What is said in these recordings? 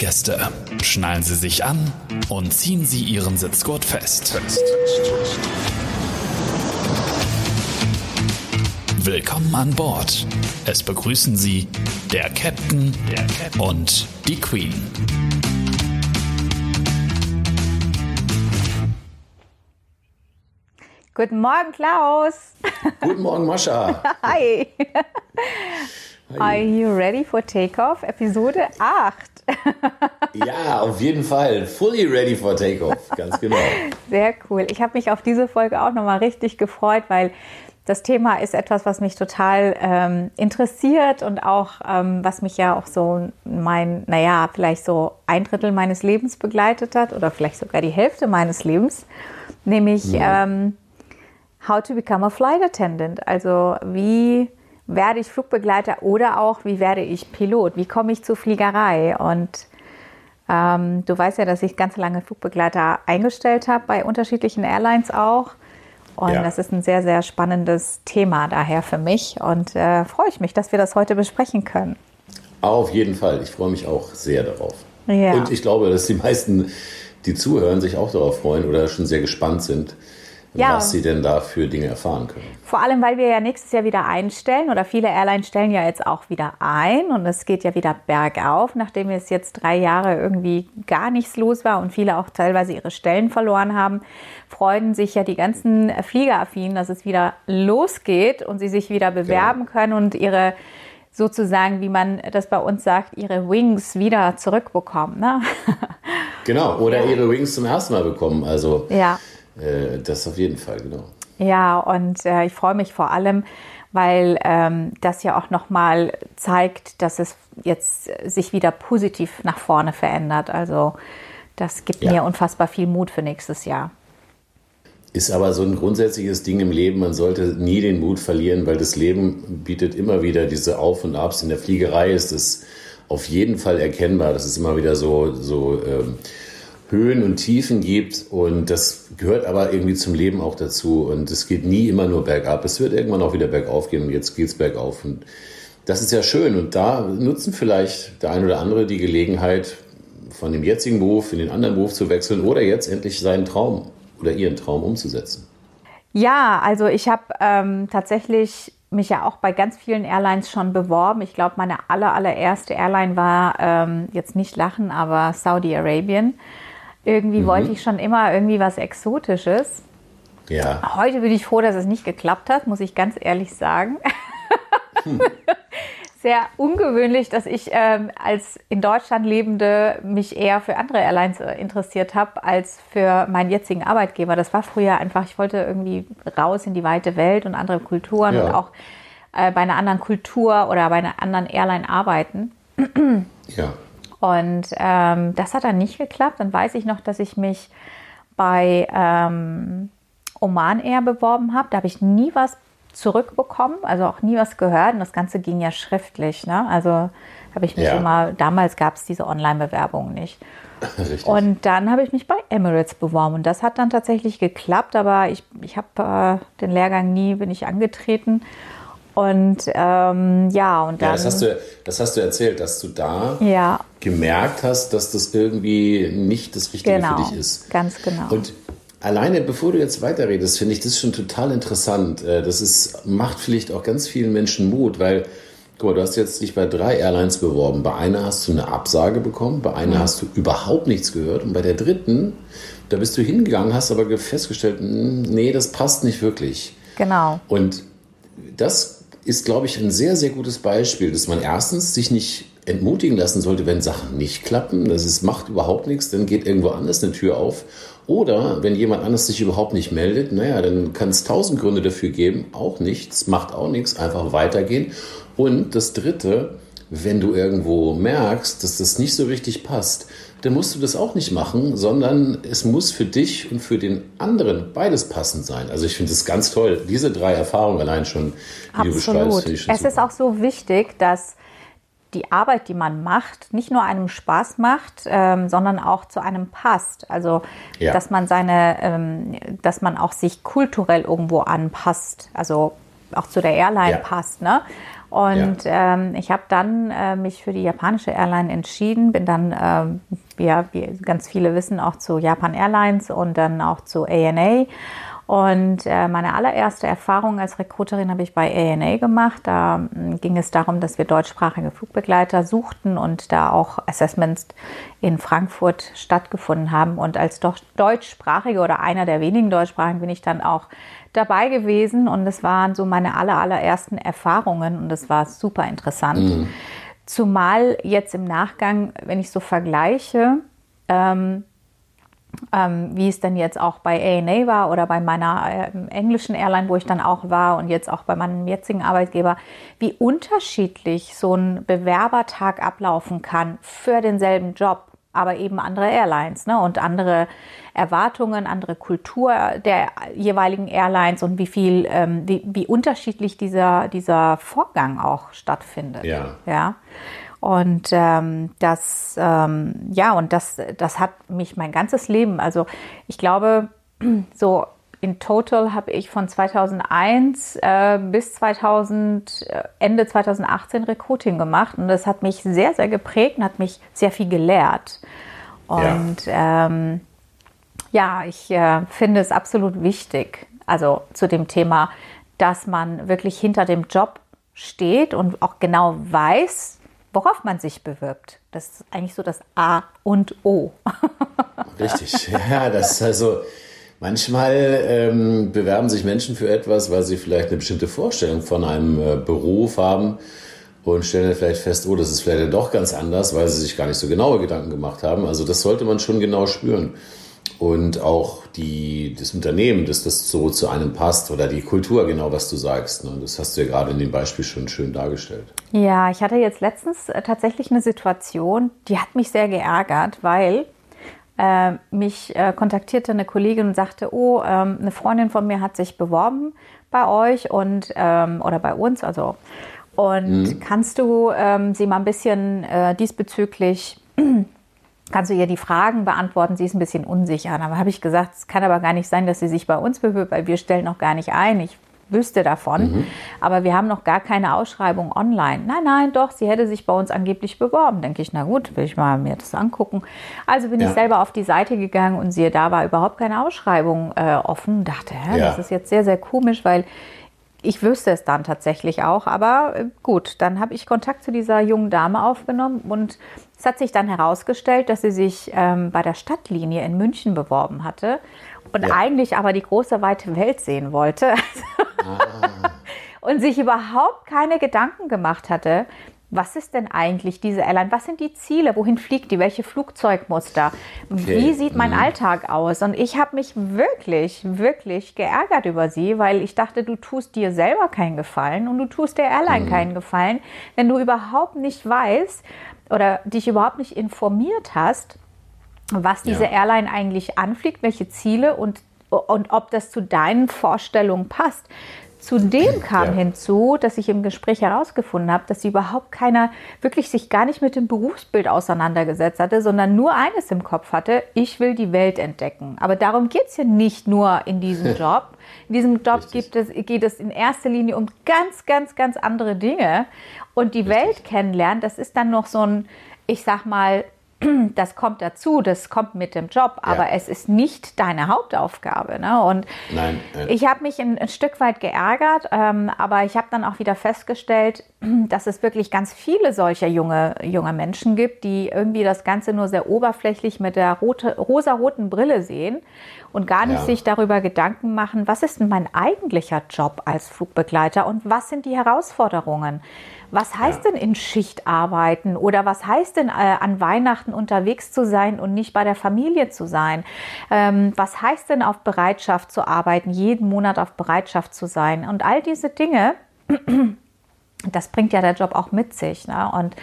Gäste, schnallen Sie sich an und ziehen Sie Ihren Sitzgurt fest. Willkommen an Bord. Es begrüßen Sie der Captain, der Captain und die Queen. Guten Morgen, Klaus. Guten Morgen, Mascha. Hi. Are you ready for Takeoff? Episode 8. ja, auf jeden Fall. Fully ready for Takeoff. Ganz genau. Sehr cool. Ich habe mich auf diese Folge auch nochmal richtig gefreut, weil das Thema ist etwas, was mich total ähm, interessiert und auch, ähm, was mich ja auch so mein, naja, vielleicht so ein Drittel meines Lebens begleitet hat oder vielleicht sogar die Hälfte meines Lebens, nämlich ja. ähm, How to Become a Flight Attendant. Also wie werde ich Flugbegleiter oder auch wie werde ich Pilot? Wie komme ich zur Fliegerei? Und ähm, du weißt ja, dass ich ganz lange Flugbegleiter eingestellt habe, bei unterschiedlichen Airlines auch. Und ja. das ist ein sehr, sehr spannendes Thema daher für mich. Und äh, freue ich mich, dass wir das heute besprechen können. Auf jeden Fall. Ich freue mich auch sehr darauf. Ja. Und ich glaube, dass die meisten, die zuhören, sich auch darauf freuen oder schon sehr gespannt sind, ja. was sie denn da für Dinge erfahren können. Vor allem, weil wir ja nächstes Jahr wieder einstellen oder viele Airlines stellen ja jetzt auch wieder ein und es geht ja wieder bergauf, nachdem es jetzt drei Jahre irgendwie gar nichts los war und viele auch teilweise ihre Stellen verloren haben, freuen sich ja die ganzen Fliegeraffinen, dass es wieder losgeht und sie sich wieder bewerben genau. können und ihre sozusagen, wie man das bei uns sagt, ihre Wings wieder zurückbekommen. Ne? Genau, oder ihre Wings zum ersten Mal bekommen. Also ja. Äh, das auf jeden Fall, genau. Ja, und äh, ich freue mich vor allem, weil ähm, das ja auch nochmal zeigt, dass es jetzt sich wieder positiv nach vorne verändert. Also das gibt ja. mir unfassbar viel Mut für nächstes Jahr. Ist aber so ein grundsätzliches Ding im Leben, man sollte nie den Mut verlieren, weil das Leben bietet immer wieder diese Auf und Abs. In der Fliegerei ist es auf jeden Fall erkennbar. Das ist immer wieder so, so ähm, Höhen und Tiefen gibt und das gehört aber irgendwie zum Leben auch dazu und es geht nie immer nur bergab. Es wird irgendwann auch wieder bergauf gehen und jetzt geht es bergauf und das ist ja schön und da nutzen vielleicht der ein oder andere die Gelegenheit, von dem jetzigen Beruf in den anderen Beruf zu wechseln oder jetzt endlich seinen Traum oder ihren Traum umzusetzen. Ja, also ich habe ähm, tatsächlich mich ja auch bei ganz vielen Airlines schon beworben. Ich glaube, meine aller, allererste Airline war ähm, jetzt nicht Lachen, aber Saudi Arabien. Irgendwie mhm. wollte ich schon immer irgendwie was Exotisches. Ja. Heute bin ich froh, dass es nicht geklappt hat, muss ich ganz ehrlich sagen. Hm. Sehr ungewöhnlich, dass ich ähm, als in Deutschland lebende mich eher für andere Airlines äh, interessiert habe als für meinen jetzigen Arbeitgeber. Das war früher einfach, ich wollte irgendwie raus in die weite Welt und andere Kulturen ja. und auch äh, bei einer anderen Kultur oder bei einer anderen Airline arbeiten. ja. Und ähm, das hat dann nicht geklappt. Dann weiß ich noch, dass ich mich bei ähm, Oman Air beworben habe. Da habe ich nie was zurückbekommen, also auch nie was gehört. Und das Ganze ging ja schriftlich. Ne? Also habe ich mich ja. immer, damals gab es diese Online-Bewerbung nicht. Richtig. Und dann habe ich mich bei Emirates beworben und das hat dann tatsächlich geklappt, aber ich, ich habe äh, den Lehrgang nie, bin ich angetreten und ähm, ja, und dann. Ja, das hast, du, das hast du erzählt, dass du da ja. gemerkt hast, dass das irgendwie nicht das Richtige genau, für dich ist. Ganz genau. Und alleine, bevor du jetzt weiterredest, finde ich das schon total interessant. Äh, das ist, macht vielleicht auch ganz vielen Menschen Mut, weil, guck mal, du hast jetzt dich bei drei Airlines beworben. Bei einer hast du eine Absage bekommen, bei einer mhm. hast du überhaupt nichts gehört und bei der dritten, da bist du hingegangen, hast aber festgestellt, hm, nee, das passt nicht wirklich. Genau. Und das ist, glaube ich, ein sehr, sehr gutes Beispiel, dass man erstens sich nicht entmutigen lassen sollte, wenn Sachen nicht klappen. Das ist, macht überhaupt nichts, dann geht irgendwo anders eine Tür auf. Oder wenn jemand anders sich überhaupt nicht meldet, naja, dann kann es tausend Gründe dafür geben, auch nichts, macht auch nichts, einfach weitergehen. Und das Dritte, wenn du irgendwo merkst, dass das nicht so richtig passt, dann musst du das auch nicht machen, sondern es muss für dich und für den anderen beides passend sein. Also ich finde es ganz toll, diese drei Erfahrungen allein schon, die Absolut. du beschreibst. Ich es super. ist auch so wichtig, dass die Arbeit, die man macht, nicht nur einem Spaß macht, ähm, sondern auch zu einem passt. Also ja. dass man seine, ähm, dass man auch sich kulturell irgendwo anpasst, also auch zu der Airline ja. passt, ne? Und ja. ähm, ich habe dann äh, mich für die japanische Airline entschieden, bin dann, ähm, ja, wie ganz viele wissen, auch zu Japan Airlines und dann auch zu ANA. Und äh, meine allererste Erfahrung als Recruiterin habe ich bei ANA gemacht. Da äh, ging es darum, dass wir deutschsprachige Flugbegleiter suchten und da auch Assessments in Frankfurt stattgefunden haben. Und als doch deutschsprachige oder einer der wenigen deutschsprachigen bin ich dann auch dabei gewesen. Und es waren so meine aller, allerersten Erfahrungen und es war super interessant. Mhm. Zumal jetzt im Nachgang, wenn ich so vergleiche, ähm, ähm, wie es denn jetzt auch bei ANA war oder bei meiner äh, englischen Airline, wo ich dann auch war und jetzt auch bei meinem jetzigen Arbeitgeber, wie unterschiedlich so ein Bewerbertag ablaufen kann für denselben Job, aber eben andere Airlines ne? und andere Erwartungen, andere Kultur der jeweiligen Airlines und wie viel, ähm, wie, wie unterschiedlich dieser, dieser Vorgang auch stattfindet. Ja. ja? Und ähm, das, ähm, ja, und das, das hat mich mein ganzes Leben, also ich glaube, so in total habe ich von 2001 äh, bis 2000, äh, Ende 2018 Recruiting gemacht und das hat mich sehr, sehr geprägt und hat mich sehr viel gelehrt. Und ja, ähm, ja ich äh, finde es absolut wichtig, also zu dem Thema, dass man wirklich hinter dem Job steht und auch genau weiß, worauf man sich bewirbt. Das ist eigentlich so das A und O. Richtig, ja, das ist also manchmal ähm, bewerben sich Menschen für etwas, weil sie vielleicht eine bestimmte Vorstellung von einem äh, Beruf haben und stellen dann vielleicht fest, oh, das ist vielleicht doch ganz anders, weil sie sich gar nicht so genaue Gedanken gemacht haben. Also das sollte man schon genau spüren und auch die, das Unternehmen, dass das so zu einem passt oder die Kultur, genau was du sagst. Ne? Das hast du ja gerade in dem Beispiel schon schön dargestellt. Ja, ich hatte jetzt letztens äh, tatsächlich eine Situation, die hat mich sehr geärgert, weil äh, mich äh, kontaktierte eine Kollegin und sagte, oh, ähm, eine Freundin von mir hat sich beworben bei euch und ähm, oder bei uns, also und mhm. kannst du ähm, sie mal ein bisschen äh, diesbezüglich kannst du ihr die Fragen beantworten. Sie ist ein bisschen unsicher. Dann habe ich gesagt, es kann aber gar nicht sein, dass sie sich bei uns bewirbt, weil wir stellen noch gar nicht ein. Ich wüsste davon, mhm. aber wir haben noch gar keine Ausschreibung online. Nein, nein, doch, sie hätte sich bei uns angeblich beworben. Denke ich, na gut, will ich mal mir das angucken. Also bin ja. ich selber auf die Seite gegangen und siehe, da war überhaupt keine Ausschreibung äh, offen. Dachte, hä, ja. das ist jetzt sehr, sehr komisch, weil ich wüsste es dann tatsächlich auch, aber äh, gut, dann habe ich Kontakt zu dieser jungen Dame aufgenommen und es hat sich dann herausgestellt, dass sie sich ähm, bei der Stadtlinie in München beworben hatte und ja. eigentlich aber die große weite Welt sehen wollte ah. und sich überhaupt keine Gedanken gemacht hatte, was ist denn eigentlich diese Airline? Was sind die Ziele? Wohin fliegt die? Welche Flugzeugmuster? Okay. Wie sieht mein mhm. Alltag aus? Und ich habe mich wirklich, wirklich geärgert über sie, weil ich dachte, du tust dir selber keinen Gefallen und du tust der Airline mhm. keinen Gefallen, wenn du überhaupt nicht weißt oder dich überhaupt nicht informiert hast, was diese ja. Airline eigentlich anfliegt, welche Ziele und, und ob das zu deinen Vorstellungen passt. Zudem kam ja. hinzu, dass ich im Gespräch herausgefunden habe, dass sie überhaupt keiner wirklich sich gar nicht mit dem Berufsbild auseinandergesetzt hatte, sondern nur eines im Kopf hatte, ich will die Welt entdecken. Aber darum geht es ja nicht nur in diesem Job. In diesem Job es, geht es in erster Linie um ganz, ganz, ganz andere Dinge. Und die Richtig. Welt kennenlernen, das ist dann noch so ein, ich sag mal, das kommt dazu, das kommt mit dem Job, aber ja. es ist nicht deine Hauptaufgabe. Ne? Und nein, nein. ich habe mich ein, ein, Stück weit geärgert, ähm, aber ich habe dann auch wieder festgestellt, dass es wirklich ganz viele solcher junge, junge Menschen gibt, die irgendwie das Ganze nur sehr oberflächlich mit der rote, rosa-roten Brille sehen und gar nicht ja. sich darüber Gedanken machen, was ist denn mein eigentlicher Job als Flugbegleiter und was sind die Herausforderungen? Was heißt ja. denn in Schicht arbeiten oder was heißt denn äh, an Weihnachten unterwegs zu sein und nicht bei der Familie zu sein? Ähm, was heißt denn auf Bereitschaft zu arbeiten, jeden Monat auf Bereitschaft zu sein? Und all diese Dinge, das bringt ja der Job auch mit sich. Ne? Und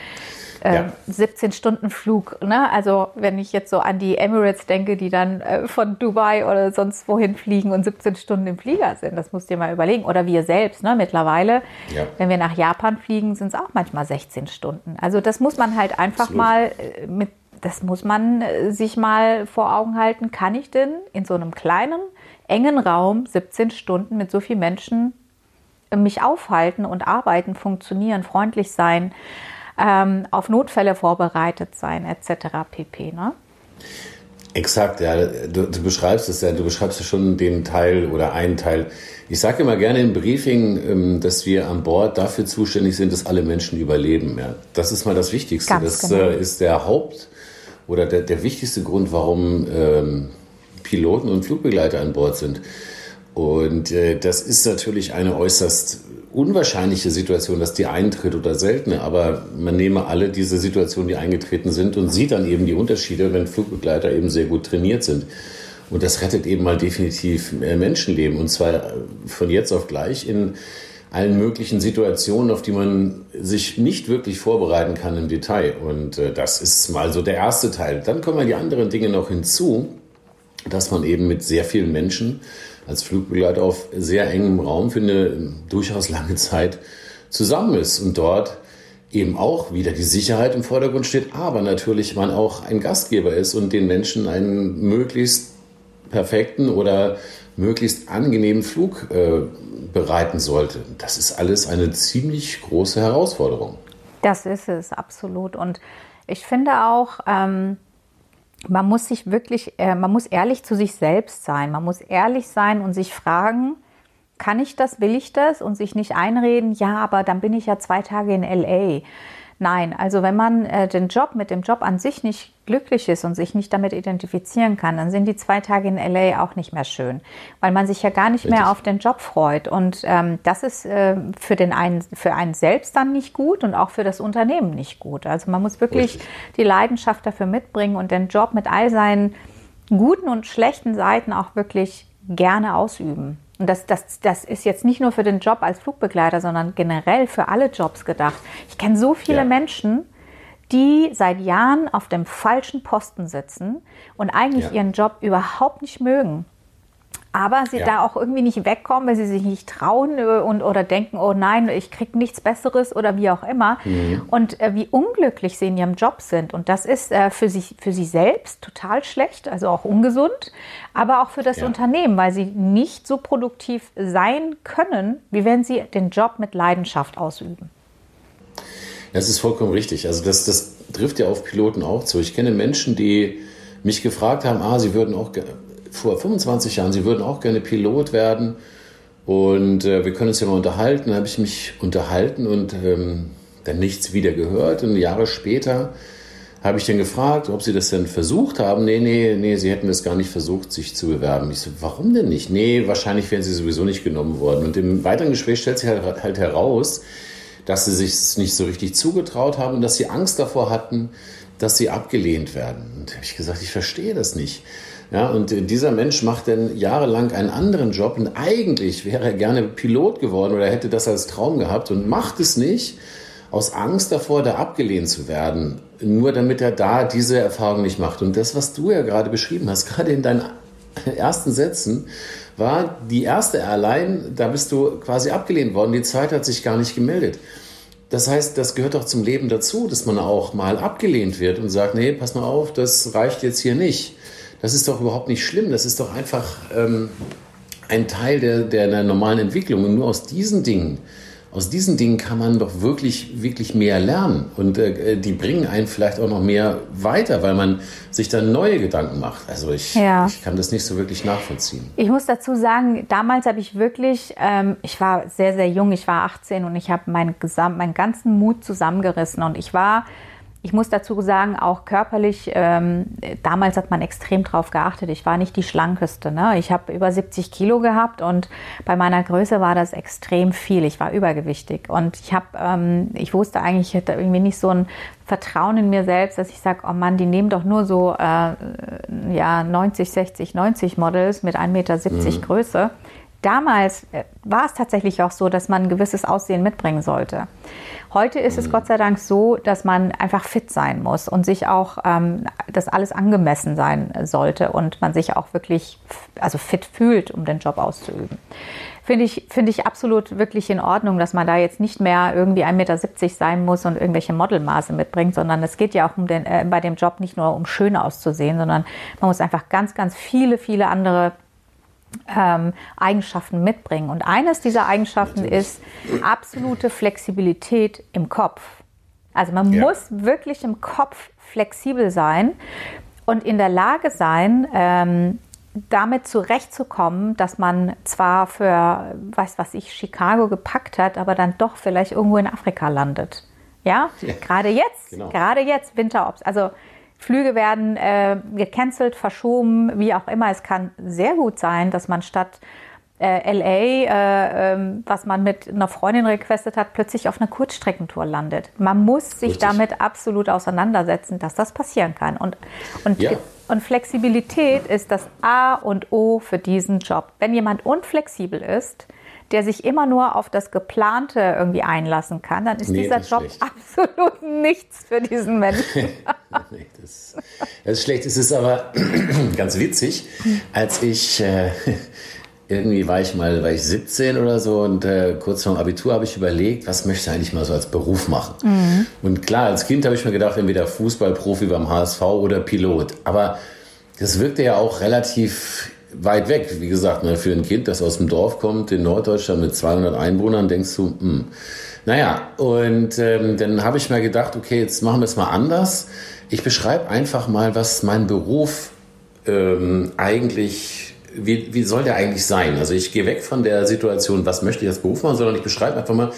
äh, ja. 17 Stunden Flug. Ne? Also wenn ich jetzt so an die Emirates denke, die dann äh, von Dubai oder sonst wohin fliegen und 17 Stunden im Flieger sind, das musst du dir mal überlegen. Oder wir selbst, ne? mittlerweile, ja. wenn wir nach Japan fliegen, sind es auch manchmal 16 Stunden. Also das muss man halt einfach Absolut. mal äh, mit, das muss man äh, sich mal vor Augen halten. Kann ich denn in so einem kleinen, engen Raum 17 Stunden mit so vielen Menschen mich aufhalten und arbeiten, funktionieren, freundlich sein, ähm, auf Notfälle vorbereitet sein, etc. pp. Ne? Exakt, ja. Du, du, beschreibst es ja, du beschreibst ja schon den Teil oder einen Teil. Ich sage immer gerne im Briefing, ähm, dass wir an Bord dafür zuständig sind, dass alle Menschen überleben. Ja. Das ist mal das Wichtigste. Ganz das genau. Äh, ist der Haupt- oder der, der wichtigste Grund, warum ähm, Piloten und Flugbegleiter an Bord sind. Und äh, das ist natürlich eine äußerst unwahrscheinliche Situation, dass die eintritt oder seltene, aber man nehme alle diese Situationen, die eingetreten sind und sieht dann eben die Unterschiede, wenn Flugbegleiter eben sehr gut trainiert sind. Und das rettet eben mal definitiv Menschenleben und zwar von jetzt auf gleich in allen möglichen Situationen, auf die man sich nicht wirklich vorbereiten kann im Detail. Und äh, das ist mal so der erste Teil. Dann kommen die anderen Dinge noch hinzu, dass man eben mit sehr vielen Menschen als Flugbegleiter auf sehr engem Raum für eine durchaus lange Zeit zusammen ist und dort eben auch wieder die Sicherheit im Vordergrund steht, aber natürlich man auch ein Gastgeber ist und den Menschen einen möglichst perfekten oder möglichst angenehmen Flug äh, bereiten sollte. Das ist alles eine ziemlich große Herausforderung. Das ist es, absolut. Und ich finde auch, ähm, man muss sich wirklich, äh, man muss ehrlich zu sich selbst sein. Man muss ehrlich sein und sich fragen, kann ich das, will ich das? Und sich nicht einreden, ja, aber dann bin ich ja zwei Tage in LA. Nein, also wenn man äh, den Job mit dem Job an sich nicht glücklich ist und sich nicht damit identifizieren kann, dann sind die zwei Tage in LA auch nicht mehr schön, weil man sich ja gar nicht Richtig. mehr auf den Job freut. Und ähm, das ist äh, für den einen, für einen selbst dann nicht gut und auch für das Unternehmen nicht gut. Also man muss wirklich Richtig. die Leidenschaft dafür mitbringen und den Job mit all seinen guten und schlechten Seiten auch wirklich gerne ausüben. Und das, das, das ist jetzt nicht nur für den Job als Flugbegleiter, sondern generell für alle Jobs gedacht. Ich kenne so viele ja. Menschen, die seit Jahren auf dem falschen Posten sitzen und eigentlich ja. ihren Job überhaupt nicht mögen aber sie ja. da auch irgendwie nicht wegkommen, weil sie sich nicht trauen äh, und oder denken, oh nein, ich kriege nichts Besseres oder wie auch immer. Mhm. Und äh, wie unglücklich sie in ihrem Job sind. Und das ist äh, für, sich, für sie selbst total schlecht, also auch ungesund, aber auch für das ja. Unternehmen, weil sie nicht so produktiv sein können, wie wenn sie den Job mit Leidenschaft ausüben. Das ist vollkommen richtig. Also das, das trifft ja auf Piloten auch zu. Ich kenne Menschen, die mich gefragt haben, ah, sie würden auch vor 25 Jahren, sie würden auch gerne Pilot werden. Und äh, wir können uns ja mal unterhalten. Da habe ich mich unterhalten und ähm, dann nichts wieder gehört. Und Jahre später habe ich dann gefragt, ob sie das denn versucht haben. Nee, nee, nee, sie hätten das gar nicht versucht, sich zu bewerben. Ich so, warum denn nicht? Nee, wahrscheinlich wären sie sowieso nicht genommen worden. Und im weiteren Gespräch stellt sich halt, halt heraus, dass sie sich nicht so richtig zugetraut haben und dass sie Angst davor hatten, dass sie abgelehnt werden. Und da habe ich gesagt, ich verstehe das nicht. Ja, und dieser Mensch macht dann jahrelang einen anderen Job und eigentlich wäre er gerne Pilot geworden oder hätte das als Traum gehabt und macht es nicht aus Angst davor, da abgelehnt zu werden, nur damit er da diese Erfahrung nicht macht. Und das, was du ja gerade beschrieben hast, gerade in deinen ersten Sätzen, war die erste Airline, da bist du quasi abgelehnt worden, die Zeit hat sich gar nicht gemeldet. Das heißt, das gehört doch zum Leben dazu, dass man auch mal abgelehnt wird und sagt, nee, pass mal auf, das reicht jetzt hier nicht. Das ist doch überhaupt nicht schlimm. Das ist doch einfach ähm, ein Teil der, der, der normalen Entwicklung. Und nur aus diesen Dingen, aus diesen Dingen kann man doch wirklich, wirklich mehr lernen. Und äh, die bringen einen vielleicht auch noch mehr weiter, weil man sich dann neue Gedanken macht. Also ich, ja. ich kann das nicht so wirklich nachvollziehen. Ich muss dazu sagen, damals habe ich wirklich, ähm, ich war sehr, sehr jung, ich war 18 und ich habe meinen, meinen ganzen Mut zusammengerissen. Und ich war ich muss dazu sagen, auch körperlich, ähm, damals hat man extrem drauf geachtet. Ich war nicht die schlankeste. Ne? Ich habe über 70 Kilo gehabt und bei meiner Größe war das extrem viel. Ich war übergewichtig und ich habe, ähm, ich wusste eigentlich, ich hatte irgendwie nicht so ein Vertrauen in mir selbst, dass ich sage, oh Mann, die nehmen doch nur so äh, ja 90, 60, 90 Models mit 1,70 Meter mhm. Größe. Damals äh, war es tatsächlich auch so, dass man ein gewisses Aussehen mitbringen sollte. Heute ist es mhm. Gott sei Dank so, dass man einfach fit sein muss und sich auch, ähm, dass alles angemessen sein sollte und man sich auch wirklich also fit fühlt, um den Job auszuüben. Finde ich, finde ich absolut wirklich in Ordnung, dass man da jetzt nicht mehr irgendwie 1,70 Meter sein muss und irgendwelche Modelmaße mitbringt, sondern es geht ja auch um den, äh, bei dem Job nicht nur um schön auszusehen, sondern man muss einfach ganz, ganz viele, viele andere ähm, Eigenschaften mitbringen. Und eines dieser Eigenschaften ist absolute Flexibilität im Kopf. Also man ja. muss wirklich im Kopf flexibel sein und in der Lage sein, ähm, damit zurechtzukommen, dass man zwar für, weiß was ich, Chicago gepackt hat, aber dann doch vielleicht irgendwo in Afrika landet. Ja, ja. gerade jetzt, genau. gerade jetzt Winterops. Also Flüge werden äh, gecancelt, verschoben, wie auch immer. Es kann sehr gut sein, dass man statt äh, LA, äh, ähm, was man mit einer Freundin requestet hat, plötzlich auf einer Kurzstreckentour landet. Man muss sich Richtig. damit absolut auseinandersetzen, dass das passieren kann. Und, und, ja. und Flexibilität ist das A und O für diesen Job. Wenn jemand unflexibel ist, der sich immer nur auf das Geplante irgendwie einlassen kann, dann ist nee, dieser Job schlecht. absolut nichts für diesen Menschen. das, das, ist schlecht. Es ist aber ganz witzig, als ich äh, irgendwie war ich mal, war ich 17 oder so und äh, kurz vor dem Abitur habe ich überlegt, was möchte ich eigentlich mal so als Beruf machen. Mhm. Und klar, als Kind habe ich mir gedacht, entweder Fußballprofi beim HSV oder Pilot. Aber das wirkte ja auch relativ weit weg. Wie gesagt, ne, für ein Kind, das aus dem Dorf kommt, in Norddeutschland mit 200 Einwohnern, denkst du, hm. Naja, und ähm, dann habe ich mir gedacht, okay, jetzt machen wir es mal anders. Ich beschreibe einfach mal, was mein Beruf ähm, eigentlich wie, wie soll der eigentlich sein? Also ich gehe weg von der Situation, was möchte ich als Beruf machen, sondern ich beschreibe einfach mal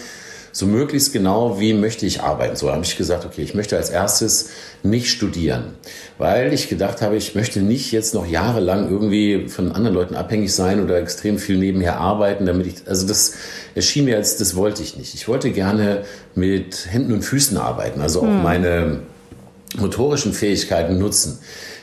so möglichst genau, wie möchte ich arbeiten. So habe ich gesagt, okay, ich möchte als erstes nicht studieren, weil ich gedacht habe, ich möchte nicht jetzt noch jahrelang irgendwie von anderen Leuten abhängig sein oder extrem viel nebenher arbeiten, damit ich, also das erschien mir als, das wollte ich nicht. Ich wollte gerne mit Händen und Füßen arbeiten, also auch hm. meine motorischen Fähigkeiten nutzen.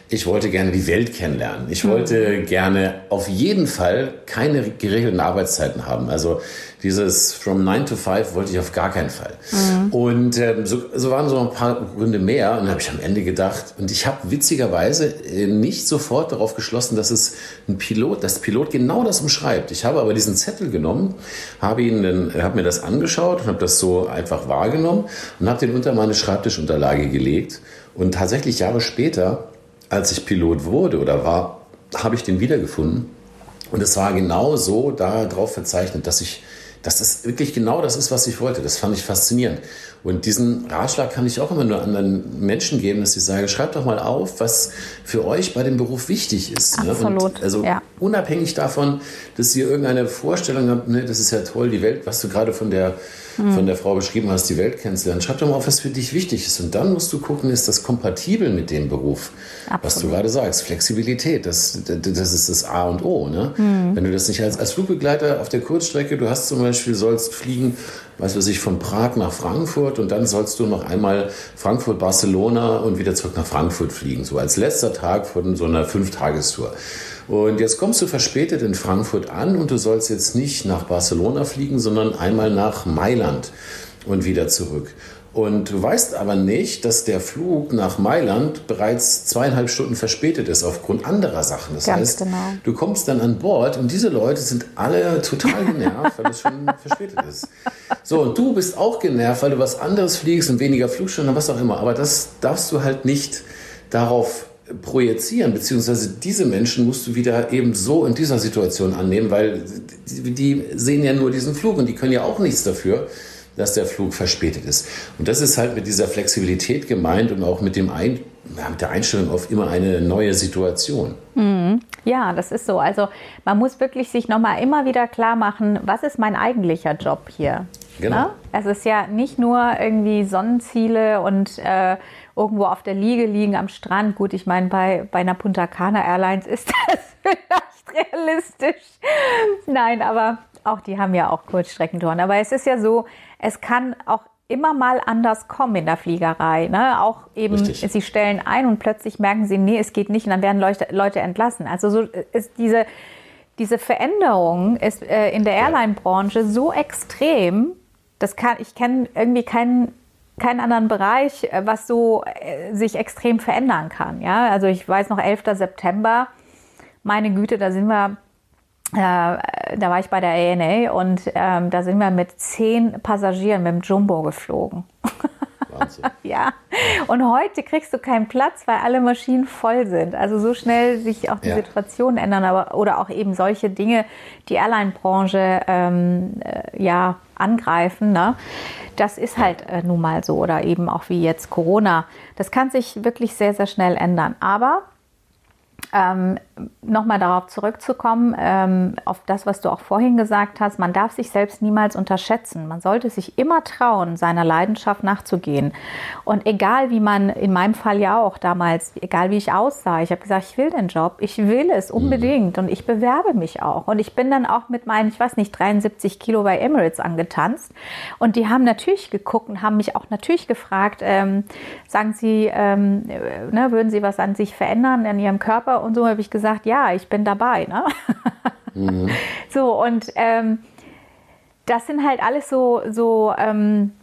Ich wollte gerne die Welt kennenlernen. Ich wollte mhm. gerne auf jeden Fall keine geregelten Arbeitszeiten haben. Also dieses from 9 to 5 wollte ich auf gar keinen Fall. Mhm. Und ähm, so, so, waren so ein paar Gründe mehr. Und dann habe ich am Ende gedacht, und ich habe witzigerweise äh, nicht sofort darauf geschlossen, dass es ein Pilot, dass Pilot genau das umschreibt. Ich habe aber diesen Zettel genommen, habe ihn dann, habe mir das angeschaut und habe das so einfach wahrgenommen und habe den unter meine Schreibtischunterlage gelegt. Und tatsächlich Jahre später als ich Pilot wurde oder war, habe ich den wiedergefunden. Und es war genau so darauf verzeichnet, dass ich, dass das wirklich genau das ist, was ich wollte. Das fand ich faszinierend. Und diesen Ratschlag kann ich auch immer nur anderen Menschen geben, dass ich sage, schreibt doch mal auf, was für euch bei dem Beruf wichtig ist. Absolut. Ne? Also ja. unabhängig davon, dass ihr irgendeine Vorstellung habt, ne, das ist ja toll, die Welt, was du gerade von der mhm. von der Frau beschrieben hast, die Welt kennenzulernen. Schreib doch mal auf, was für dich wichtig ist. Und dann musst du gucken, ist das kompatibel mit dem Beruf, Absolut. was du gerade sagst. Flexibilität, das, das ist das A und O. Ne? Mhm. Wenn du das nicht als, als Flugbegleiter auf der Kurzstrecke, du hast zum Beispiel, sollst fliegen, weiß was ich, von Prag nach Frankfurt und dann sollst du noch einmal Frankfurt, Barcelona und wieder zurück nach Frankfurt fliegen. So als letzter Tag von so einer Fünftagestour. Und jetzt kommst du verspätet in Frankfurt an und du sollst jetzt nicht nach Barcelona fliegen, sondern einmal nach Mailand und wieder zurück. Und du weißt aber nicht, dass der Flug nach Mailand bereits zweieinhalb Stunden verspätet ist aufgrund anderer Sachen. Das Ganz heißt, genau. du kommst dann an Bord und diese Leute sind alle total genervt, weil es schon verspätet ist. So, und du bist auch genervt, weil du was anderes fliegst und weniger Flugstunden, was auch immer. Aber das darfst du halt nicht darauf projizieren, beziehungsweise diese Menschen musst du wieder eben so in dieser Situation annehmen, weil die, die, sehen ja nur diesen Flug und die können ja auch nichts dafür, dass der Flug verspätet ist. Und das ist halt mit dieser Flexibilität gemeint und auch mit, dem Ein, mit der Einstellung auf immer eine neue Situation. Mhm. Ja, das ist so. Also man muss wirklich sich nochmal immer wieder klar machen, was ist mein eigentlicher Job hier? Genau. Na? Es ist ja nicht nur irgendwie Sonnenziele und äh, irgendwo auf der Liege liegen am Strand. Gut, ich meine, bei, bei einer Punta Cana Airlines ist das vielleicht realistisch. Nein, aber auch die haben ja auch Kurzstreckentouren. Aber es ist ja so, es kann auch immer mal anders kommen in der Fliegerei. Ne? Auch eben, Richtig. sie stellen ein und plötzlich merken sie, nee, es geht nicht und dann werden Leute, Leute entlassen. Also so ist diese, diese Veränderung ist äh, in der Airline-Branche so extrem, das kann, ich kenne irgendwie keinen keinen anderen Bereich, äh, was so äh, sich extrem verändern kann. Ja, also ich weiß noch 11. September, meine Güte, da sind wir, äh, da war ich bei der ANA und ähm, da sind wir mit zehn Passagieren mit dem Jumbo geflogen. ja, und heute kriegst du keinen Platz, weil alle Maschinen voll sind. Also so schnell sich auch die ja. Situationen ändern, aber oder auch eben solche Dinge, die Airline-Branche ähm, äh, ja angreifen. Ne? Das ist halt äh, nun mal so oder eben auch wie jetzt Corona. Das kann sich wirklich sehr, sehr schnell ändern. Aber ähm, Nochmal darauf zurückzukommen, ähm, auf das, was du auch vorhin gesagt hast, man darf sich selbst niemals unterschätzen. Man sollte sich immer trauen, seiner Leidenschaft nachzugehen. Und egal wie man, in meinem Fall ja auch damals, egal wie ich aussah, ich habe gesagt, ich will den Job, ich will es unbedingt und ich bewerbe mich auch. Und ich bin dann auch mit meinen, ich weiß nicht, 73 Kilo bei Emirates angetanzt. Und die haben natürlich geguckt und haben mich auch natürlich gefragt, ähm, sagen Sie, ähm, ne, würden Sie was an sich verändern in Ihrem Körper? Und so habe ich gesagt, ja, ich bin dabei. Ne? Mhm. So, und ähm, das sind halt alles so, so ähm,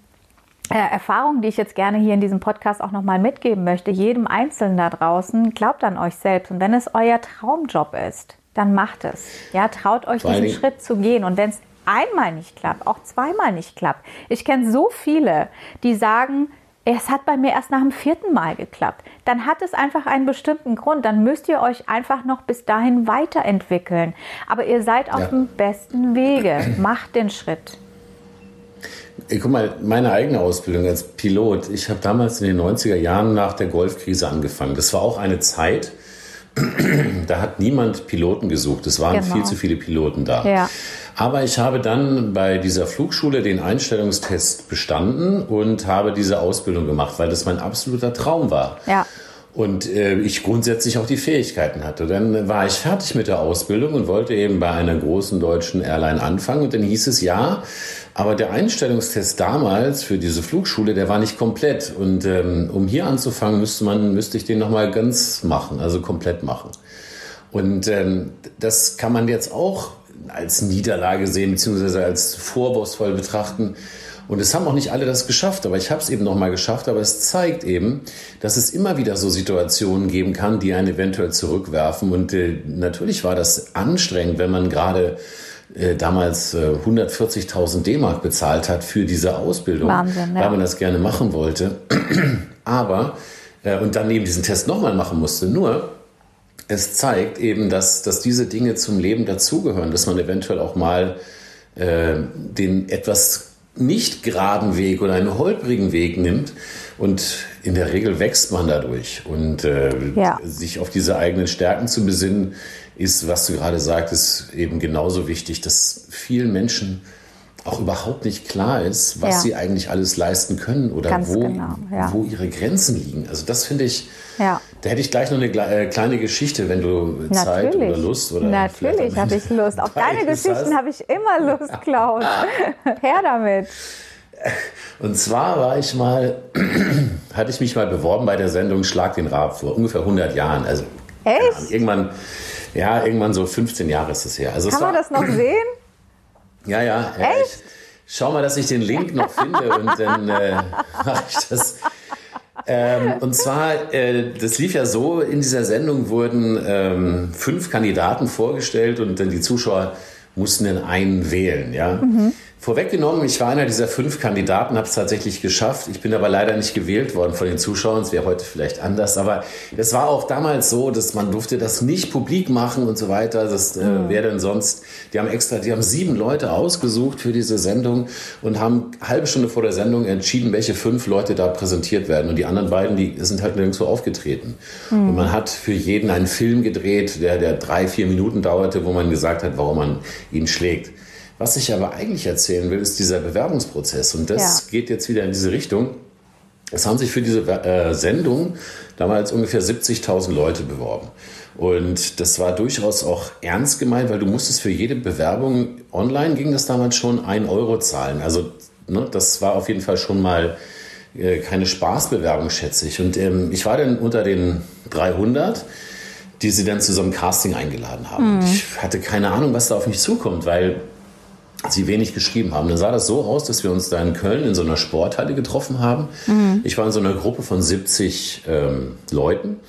äh, Erfahrungen, die ich jetzt gerne hier in diesem Podcast auch nochmal mitgeben möchte. Jedem Einzelnen da draußen, glaubt an euch selbst. Und wenn es euer Traumjob ist, dann macht es. Ja, traut euch diesen Schritt zu gehen. Und wenn es einmal nicht klappt, auch zweimal nicht klappt. Ich kenne so viele, die sagen, es hat bei mir erst nach dem vierten Mal geklappt. Dann hat es einfach einen bestimmten Grund. Dann müsst ihr euch einfach noch bis dahin weiterentwickeln. Aber ihr seid auf ja. dem besten Wege. Macht den Schritt. Ich guck mal, meine eigene Ausbildung als Pilot. Ich habe damals in den 90er Jahren nach der Golfkrise angefangen. Das war auch eine Zeit, da hat niemand Piloten gesucht. Es waren genau. viel zu viele Piloten da. Ja. Aber ich habe dann bei dieser Flugschule den Einstellungstest bestanden und habe diese Ausbildung gemacht, weil das mein absoluter Traum war. Ja. Und äh, ich grundsätzlich auch die Fähigkeiten hatte. Dann war ich fertig mit der Ausbildung und wollte eben bei einer großen deutschen Airline anfangen. Und dann hieß es ja, aber der Einstellungstest damals für diese Flugschule, der war nicht komplett. Und ähm, um hier anzufangen, müsste man, müsste ich den nochmal ganz machen, also komplett machen. Und ähm, das kann man jetzt auch als Niederlage sehen, beziehungsweise als vorwurfsvoll betrachten. Und es haben auch nicht alle das geschafft, aber ich habe es eben nochmal geschafft. Aber es zeigt eben, dass es immer wieder so Situationen geben kann, die einen eventuell zurückwerfen. Und äh, natürlich war das anstrengend, wenn man gerade äh, damals äh, 140.000 D-Mark bezahlt hat für diese Ausbildung, Wahnsinn, ja. weil man das gerne machen wollte. aber äh, und dann eben diesen Test nochmal machen musste. Nur es zeigt eben, dass, dass diese Dinge zum Leben dazugehören, dass man eventuell auch mal äh, den etwas nicht geraden Weg oder einen holprigen Weg nimmt und in der Regel wächst man dadurch und äh, ja. sich auf diese eigenen Stärken zu besinnen ist, was du gerade sagtest, eben genauso wichtig, dass vielen Menschen auch überhaupt nicht klar ist, was ja. sie eigentlich alles leisten können oder wo, genau, ja. wo ihre Grenzen liegen. Also das finde ich, ja. da hätte ich gleich noch eine äh, kleine Geschichte, wenn du Natürlich. Zeit oder Lust oder Natürlich habe ich Lust. Auf deine Geschichten habe ich immer Lust, Klaus. Her damit. Und zwar war ich mal, hatte ich mich mal beworben bei der Sendung Schlag den Rab vor ungefähr 100 Jahren. Also Echt? irgendwann, ja, irgendwann so 15 Jahre ist es her. Also Kann man das noch sehen? Ja, ja. Echt? Ich, schau mal, dass ich den Link noch finde und dann äh, mache ich das. Ähm, und zwar, äh, das lief ja so, in dieser Sendung wurden ähm, fünf Kandidaten vorgestellt und dann die Zuschauer mussten dann einen wählen. Ja? Mhm. Vorweggenommen, ich war einer dieser fünf Kandidaten, habe es tatsächlich geschafft. Ich bin aber leider nicht gewählt worden von den Zuschauern. Es wäre heute vielleicht anders. Aber es war auch damals so, dass man durfte das nicht publik machen und so weiter. Das äh, mhm. wäre denn sonst. Die haben extra, die haben sieben Leute ausgesucht für diese Sendung und haben eine halbe Stunde vor der Sendung entschieden, welche fünf Leute da präsentiert werden. Und die anderen beiden, die sind halt nirgendwo aufgetreten. Mhm. Und man hat für jeden einen Film gedreht, der, der drei, vier Minuten dauerte, wo man gesagt hat, warum man ihn schlägt. Was ich aber eigentlich erzählen will, ist dieser Bewerbungsprozess. Und das ja. geht jetzt wieder in diese Richtung. Es haben sich für diese äh, Sendung damals ungefähr 70.000 Leute beworben. Und das war durchaus auch ernst gemeint, weil du musstest für jede Bewerbung, online ging das damals schon, ein Euro zahlen. Also ne, das war auf jeden Fall schon mal äh, keine Spaßbewerbung, schätze ich. Und ähm, ich war dann unter den 300, die sie dann zu so einem Casting eingeladen haben. Mhm. Ich hatte keine Ahnung, was da auf mich zukommt, weil sie wenig geschrieben haben. Dann sah das so aus, dass wir uns da in Köln in so einer Sporthalle getroffen haben. Mhm. Ich war in so einer Gruppe von 70 ähm, Leuten.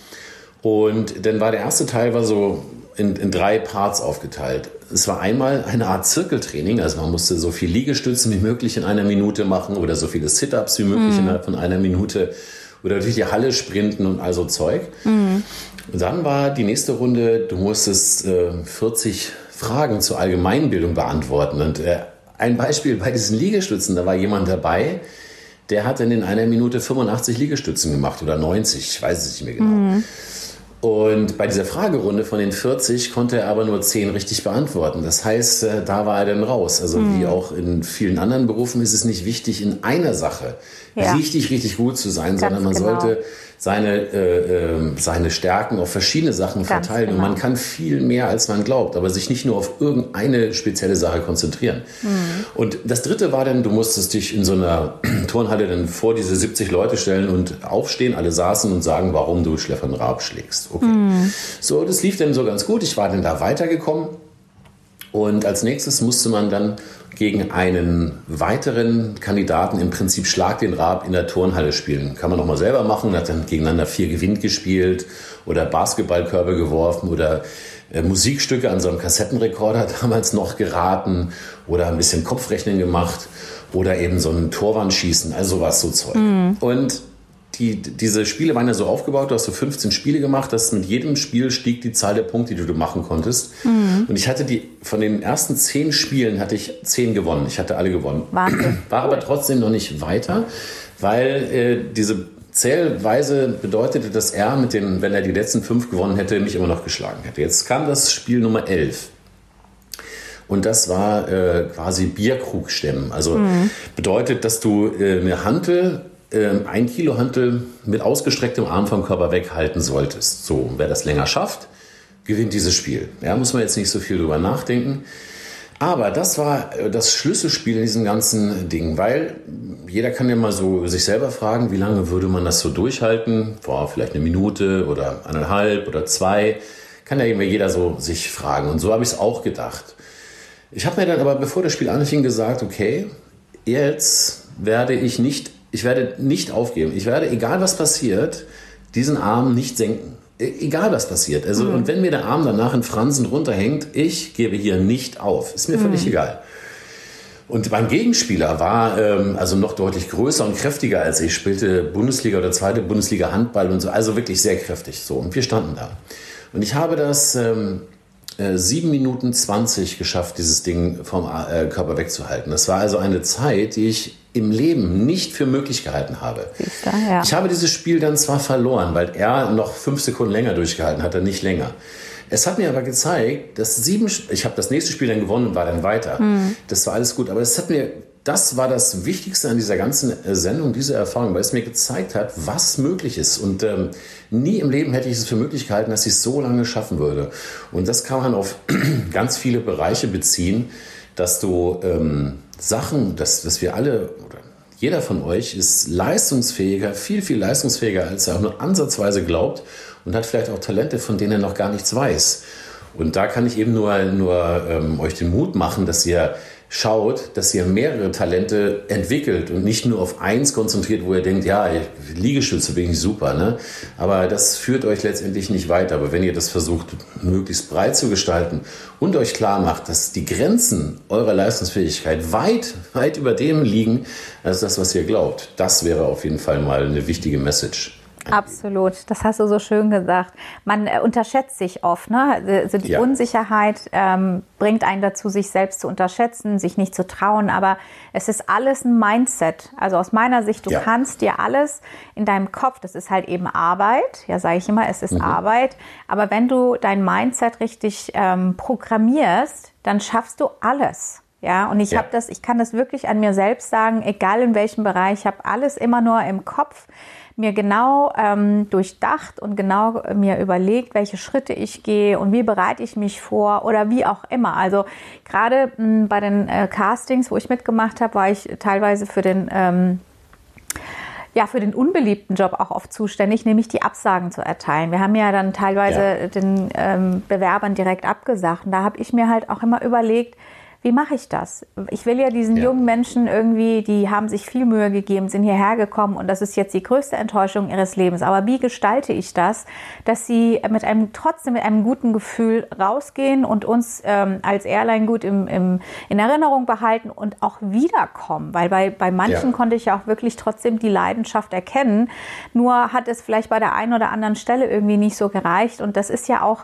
Und dann war der erste Teil war so in, in drei Parts aufgeteilt. Es war einmal eine Art Zirkeltraining, also man musste so viel Liegestützen wie möglich in einer Minute machen oder so viele Sit-ups wie möglich mhm. innerhalb von einer Minute oder durch die Halle sprinten und also Zeug. Mhm. Und dann war die nächste Runde, du musstest äh, 40 Fragen zur Allgemeinbildung beantworten. Und äh, ein Beispiel bei diesen Liegestützen, da war jemand dabei, der hat dann in einer Minute 85 Liegestützen gemacht oder 90, ich weiß es nicht mehr genau. Mhm. Und bei dieser Fragerunde von den 40 konnte er aber nur 10 richtig beantworten. Das heißt, äh, da war er dann raus. Also mhm. wie auch in vielen anderen Berufen ist es nicht wichtig, in einer Sache ja. richtig, richtig gut zu sein, Ganz sondern man genau. sollte seine, äh, äh, seine Stärken auf verschiedene Sachen Ganz verteilen. Genau. Und man kann viel mehr, als man glaubt, aber sich nicht nur auf irgendeine spezielle Sache konzentrieren. Mhm. Und das dritte war dann, du musstest dich in so einer Turnhalle dann vor diese 70 Leute stellen und aufstehen. Alle saßen und sagen, warum du Stefan Raab schlägst. Okay. Mhm. So, das lief dann so ganz gut. Ich war dann da weitergekommen. Und als nächstes musste man dann gegen einen weiteren Kandidaten im Prinzip Schlag den Rab in der Turnhalle spielen. Kann man noch mal selber machen, hat dann gegeneinander vier Gewinn gespielt oder Basketballkörbe geworfen oder äh, Musikstücke an so einem Kassettenrekorder damals noch geraten oder ein bisschen Kopfrechnen gemacht oder eben so ein Torwandschießen, also was so Zeug. Mhm. Und die, diese Spiele waren ja so aufgebaut, du hast so 15 Spiele gemacht, dass mit jedem Spiel stieg die Zahl der Punkte, die du machen konntest. Mhm. Und ich hatte die, von den ersten zehn Spielen hatte ich zehn gewonnen. Ich hatte alle gewonnen. Wahnsinn. War aber trotzdem noch nicht weiter, weil äh, diese Zählweise bedeutete, dass er mit den, wenn er die letzten fünf gewonnen hätte, mich immer noch geschlagen hätte. Jetzt kam das Spiel Nummer 11. Und das war äh, quasi Bierkrugstemmen. Also mhm. bedeutet, dass du äh, eine Hantel ähm, ein Kilo Hantel mit ausgestrecktem Arm vom Körper weghalten solltest. So, wer das länger schafft, gewinnt dieses Spiel. Ja, muss man jetzt nicht so viel drüber nachdenken. Aber das war äh, das Schlüsselspiel in diesem ganzen Ding, weil jeder kann ja mal so sich selber fragen, wie lange würde man das so durchhalten? Boah, vielleicht eine Minute oder eineinhalb oder zwei. Kann ja immer jeder so sich fragen. Und so habe ich es auch gedacht. Ich habe mir dann aber, bevor das Spiel anfing, gesagt, okay, jetzt werde ich nicht ich werde nicht aufgeben. Ich werde, egal was passiert, diesen Arm nicht senken. E egal was passiert. Also, mhm. und wenn mir der Arm danach in Fransen runterhängt, ich gebe hier nicht auf. Ist mir mhm. völlig egal. Und beim Gegenspieler war ähm, also noch deutlich größer und kräftiger als ich, spielte Bundesliga oder zweite Bundesliga Handball und so, also wirklich sehr kräftig so. Und wir standen da. Und ich habe das ähm, äh, 7 Minuten 20 geschafft, dieses Ding vom äh, Körper wegzuhalten. Das war also eine Zeit, die ich im Leben nicht für möglich gehalten habe. Da, ja. Ich habe dieses Spiel dann zwar verloren, weil er noch fünf Sekunden länger durchgehalten hatte, nicht länger. Es hat mir aber gezeigt, dass sieben, ich habe das nächste Spiel dann gewonnen und war dann weiter. Mhm. Das war alles gut, aber es hat mir, das war das Wichtigste an dieser ganzen äh, Sendung, diese Erfahrung, weil es mir gezeigt hat, was möglich ist. Und ähm, nie im Leben hätte ich es für möglich gehalten, dass ich es so lange schaffen würde. Und das kann man auf ganz viele Bereiche beziehen, dass du ähm, Sachen, dass, dass wir alle oder jeder von euch ist leistungsfähiger, viel, viel leistungsfähiger, als er auch nur ansatzweise glaubt und hat vielleicht auch Talente, von denen er noch gar nichts weiß. Und da kann ich eben nur, nur ähm, euch den Mut machen, dass ihr schaut, dass ihr mehrere Talente entwickelt und nicht nur auf eins konzentriert, wo ihr denkt, ja, Liegestütze bin ich super, ne? Aber das führt euch letztendlich nicht weiter. Aber wenn ihr das versucht, möglichst breit zu gestalten und euch klar macht, dass die Grenzen eurer Leistungsfähigkeit weit, weit über dem liegen, als das, was ihr glaubt, das wäre auf jeden Fall mal eine wichtige Message. Absolut, das hast du so schön gesagt. Man äh, unterschätzt sich oft. Ne? Also die ja. Unsicherheit ähm, bringt einen dazu, sich selbst zu unterschätzen, sich nicht zu trauen. Aber es ist alles ein Mindset. Also aus meiner Sicht, du ja. kannst dir alles in deinem Kopf, das ist halt eben Arbeit. Ja, sage ich immer, es ist mhm. Arbeit. Aber wenn du dein Mindset richtig ähm, programmierst, dann schaffst du alles. Ja, und ich ja. habe das, ich kann das wirklich an mir selbst sagen, egal in welchem Bereich, ich habe alles immer nur im Kopf mir genau ähm, durchdacht und genau mir überlegt, welche Schritte ich gehe und wie bereite ich mich vor oder wie auch immer. Also gerade hm, bei den äh, Castings, wo ich mitgemacht habe, war ich teilweise für den ähm, ja, für den unbeliebten Job auch oft zuständig, nämlich die Absagen zu erteilen. Wir haben ja dann teilweise ja. den ähm, Bewerbern direkt abgesagt. Und da habe ich mir halt auch immer überlegt, wie mache ich das? Ich will ja diesen ja. jungen Menschen irgendwie, die haben sich viel Mühe gegeben, sind hierher gekommen und das ist jetzt die größte Enttäuschung ihres Lebens. Aber wie gestalte ich das, dass sie mit einem trotzdem mit einem guten Gefühl rausgehen und uns ähm, als Airline gut im, im, in Erinnerung behalten und auch wiederkommen? Weil bei, bei manchen ja. konnte ich ja auch wirklich trotzdem die Leidenschaft erkennen. Nur hat es vielleicht bei der einen oder anderen Stelle irgendwie nicht so gereicht. Und das ist ja auch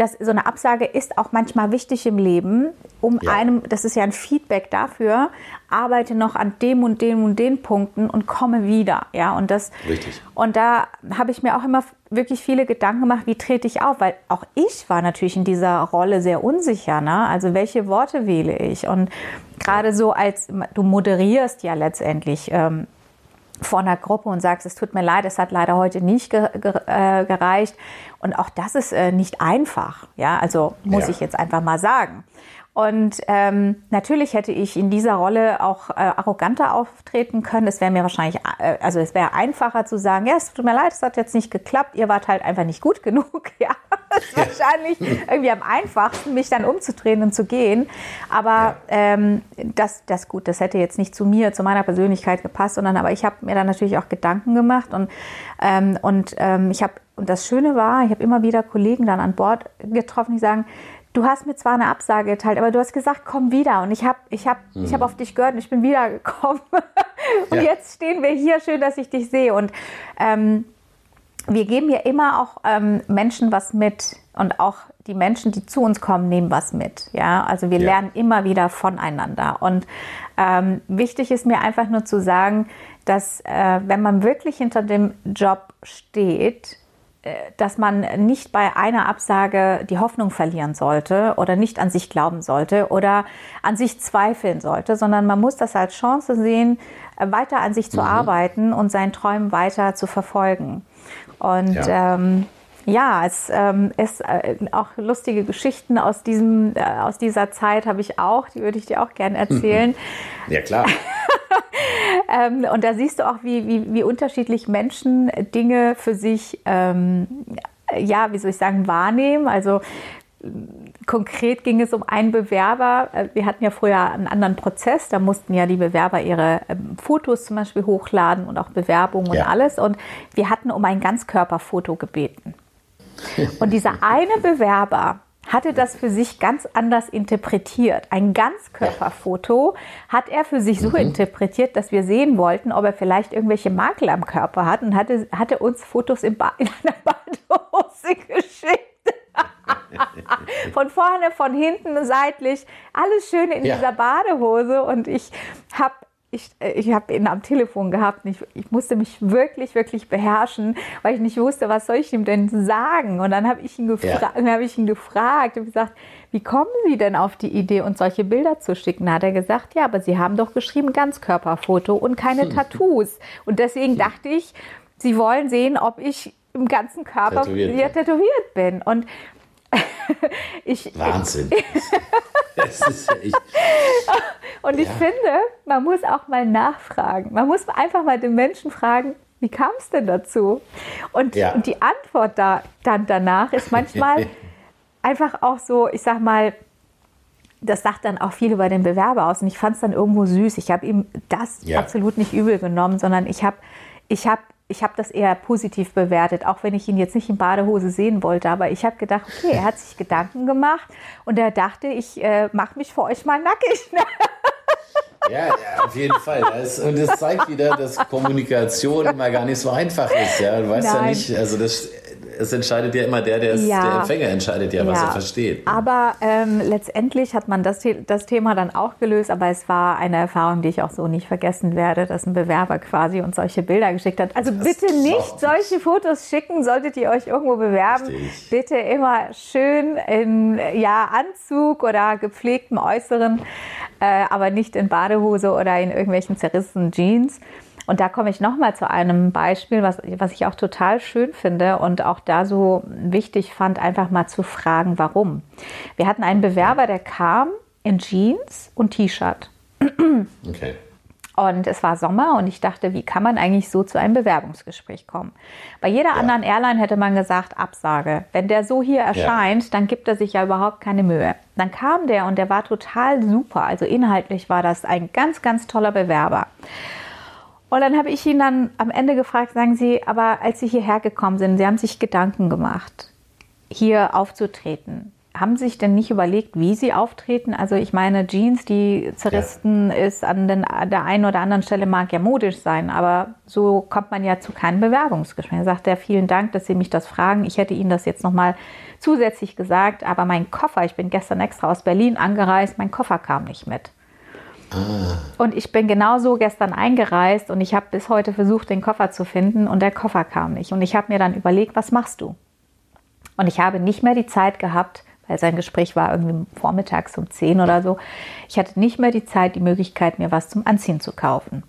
dass so eine Absage ist auch manchmal wichtig im Leben, um ja. einem, das ist ja ein Feedback dafür, arbeite noch an dem und dem und den Punkten und komme wieder, ja, und das, Richtig. und da habe ich mir auch immer wirklich viele Gedanken gemacht, wie trete ich auf, weil auch ich war natürlich in dieser Rolle sehr unsicher, ne, also welche Worte wähle ich und gerade so als, du moderierst ja letztendlich, ähm, vor einer Gruppe und sagst, es tut mir leid, es hat leider heute nicht ge ge äh, gereicht. Und auch das ist äh, nicht einfach. Ja, also muss ja. ich jetzt einfach mal sagen. Und ähm, natürlich hätte ich in dieser Rolle auch äh, arroganter auftreten können. Es wäre mir wahrscheinlich, äh, also es wäre einfacher zu sagen, ja, es tut mir leid, es hat jetzt nicht geklappt, ihr wart halt einfach nicht gut genug. Ja, ist wahrscheinlich irgendwie am einfachsten, mich dann umzudrehen und zu gehen. Aber ja. ähm, das, das gut, das hätte jetzt nicht zu mir, zu meiner Persönlichkeit gepasst, sondern aber ich habe mir dann natürlich auch Gedanken gemacht und ähm, und ähm, ich habe und das Schöne war, ich habe immer wieder Kollegen dann an Bord getroffen, die sagen, du hast mir zwar eine Absage geteilt, aber du hast gesagt, komm wieder. Und ich habe ich hab, mhm. ich hab auf dich gehört und ich bin wiedergekommen. und ja. jetzt stehen wir hier, schön, dass ich dich sehe. Und ähm, wir geben ja immer auch ähm, Menschen was mit und auch die Menschen, die zu uns kommen, nehmen was mit. Ja, also wir ja. lernen immer wieder voneinander. Und ähm, wichtig ist mir einfach nur zu sagen, dass äh, wenn man wirklich hinter dem Job steht, dass man nicht bei einer Absage die Hoffnung verlieren sollte oder nicht an sich glauben sollte oder an sich zweifeln sollte, sondern man muss das als Chance sehen, weiter an sich zu mhm. arbeiten und seinen Träumen weiter zu verfolgen. Und ja. ähm, ja, es ähm, ist äh, auch lustige Geschichten aus, diesem, äh, aus dieser Zeit habe ich auch, die würde ich dir auch gerne erzählen. Ja, klar. ähm, und da siehst du auch, wie, wie, wie unterschiedlich Menschen Dinge für sich, ähm, ja, wie soll ich sagen, wahrnehmen. Also Konkret ging es um einen Bewerber. Äh, wir hatten ja früher einen anderen Prozess. Da mussten ja die Bewerber ihre ähm, Fotos zum Beispiel hochladen und auch Bewerbungen ja. und alles. Und wir hatten um ein Ganzkörperfoto gebeten. Und dieser eine Bewerber hatte das für sich ganz anders interpretiert. Ein Ganzkörperfoto hat er für sich so mhm. interpretiert, dass wir sehen wollten, ob er vielleicht irgendwelche Makel am Körper hat und hatte, hatte uns Fotos in, ba in einer Badehose geschickt. von vorne, von hinten, seitlich, alles schön in ja. dieser Badehose und ich habe ich, äh, ich habe ihn am Telefon gehabt und ich, ich musste mich wirklich, wirklich beherrschen, weil ich nicht wusste, was soll ich ihm denn sagen. Und dann habe ich ihn, gefra ja. hab ich ihn gefragt und gesagt, wie kommen Sie denn auf die Idee, uns solche Bilder zu schicken? Da hat er gesagt, ja, aber Sie haben doch geschrieben Ganzkörperfoto und keine Tattoos. Und deswegen dachte ich, Sie wollen sehen, ob ich im ganzen Körper tätowiert, tätowiert bin. Und ich, Wahnsinn. das ist echt, und ich ja. finde, man muss auch mal nachfragen. Man muss einfach mal den Menschen fragen, wie kam es denn dazu? Und, ja. und, die Antwort da, dann danach ist manchmal einfach auch so, ich sag mal, das sagt dann auch viel über den Bewerber aus. Und ich fand es dann irgendwo süß. Ich habe ihm das ja. absolut nicht übel genommen, sondern ich habe ich hab ich habe das eher positiv bewertet, auch wenn ich ihn jetzt nicht in Badehose sehen wollte. Aber ich habe gedacht, okay, er hat sich Gedanken gemacht und er dachte, ich äh, mache mich für euch mal nackig. Ja, ja, auf jeden Fall. Das, und das zeigt wieder, dass Kommunikation immer gar nicht so einfach ist. Ja, du weißt Nein. ja nicht, also das es entscheidet ja immer der, der, es, ja. der Empfänger entscheidet ja, was ja. er versteht. Aber ähm, letztendlich hat man das, das Thema dann auch gelöst, aber es war eine Erfahrung, die ich auch so nicht vergessen werde, dass ein Bewerber quasi uns solche Bilder geschickt hat. Also das bitte nicht solche Fotos schicken, solltet ihr euch irgendwo bewerben. Richtig. Bitte immer schön in ja, Anzug oder gepflegtem Äußeren, äh, aber nicht in Badehose oder in irgendwelchen zerrissenen Jeans. Und da komme ich nochmal zu einem Beispiel, was, was ich auch total schön finde und auch da so wichtig fand, einfach mal zu fragen, warum. Wir hatten einen Bewerber, der kam in Jeans und T-Shirt. Okay. Und es war Sommer und ich dachte, wie kann man eigentlich so zu einem Bewerbungsgespräch kommen? Bei jeder ja. anderen Airline hätte man gesagt, Absage. Wenn der so hier erscheint, ja. dann gibt er sich ja überhaupt keine Mühe. Dann kam der und der war total super. Also inhaltlich war das ein ganz, ganz toller Bewerber. Und dann habe ich ihn dann am Ende gefragt, sagen Sie, aber als Sie hierher gekommen sind, Sie haben sich Gedanken gemacht, hier aufzutreten haben Sie sich denn nicht überlegt, wie Sie auftreten? Also ich meine, Jeans, die zerrissen ja. ist an, den, an der einen oder anderen Stelle mag ja modisch sein, aber so kommt man ja zu keinem Bewerbungsgespräch. Er sagt er, vielen Dank, dass Sie mich das fragen. Ich hätte Ihnen das jetzt nochmal zusätzlich gesagt, aber mein Koffer, ich bin gestern extra aus Berlin angereist, mein Koffer kam nicht mit. Ah. Und ich bin genauso gestern eingereist und ich habe bis heute versucht, den Koffer zu finden und der Koffer kam nicht. Und ich habe mir dann überlegt, was machst du? Und ich habe nicht mehr die Zeit gehabt, weil sein Gespräch war irgendwie vormittags um 10 oder so. Ich hatte nicht mehr die Zeit, die Möglichkeit, mir was zum Anziehen zu kaufen.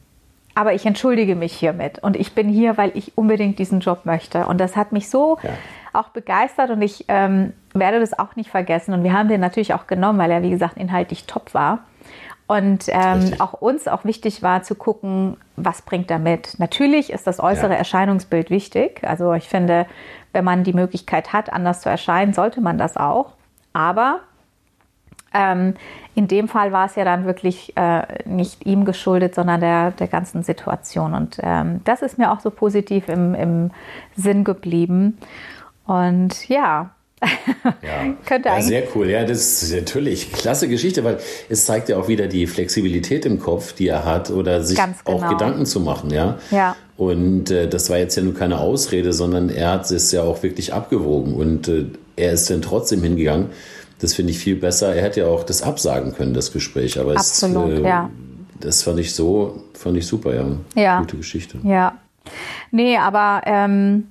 Aber ich entschuldige mich hiermit und ich bin hier, weil ich unbedingt diesen Job möchte. Und das hat mich so ja. auch begeistert und ich ähm, werde das auch nicht vergessen. Und wir haben den natürlich auch genommen, weil er, wie gesagt, inhaltlich top war. Und ähm, auch uns auch wichtig war zu gucken, was bringt er mit. Natürlich ist das äußere ja. Erscheinungsbild wichtig. Also ich finde, wenn man die Möglichkeit hat, anders zu erscheinen, sollte man das auch. Aber ähm, in dem Fall war es ja dann wirklich äh, nicht ihm geschuldet, sondern der, der ganzen Situation. Und ähm, das ist mir auch so positiv im, im Sinn geblieben. Und ja, ja, könnte ja, sehr cool. Ja, das ist natürlich klasse Geschichte, weil es zeigt ja auch wieder die Flexibilität im Kopf, die er hat, oder sich genau. auch Gedanken zu machen. Ja. ja. Und äh, das war jetzt ja nur keine Ausrede, sondern er hat es ja auch wirklich abgewogen und äh, er ist dann trotzdem hingegangen. Das finde ich viel besser. Er hätte ja auch das absagen können, das Gespräch, aber Absolut, es, äh, ja. das fand ich so, fand ich super, ja. ja. Gute Geschichte. Ja. Nee, aber ähm,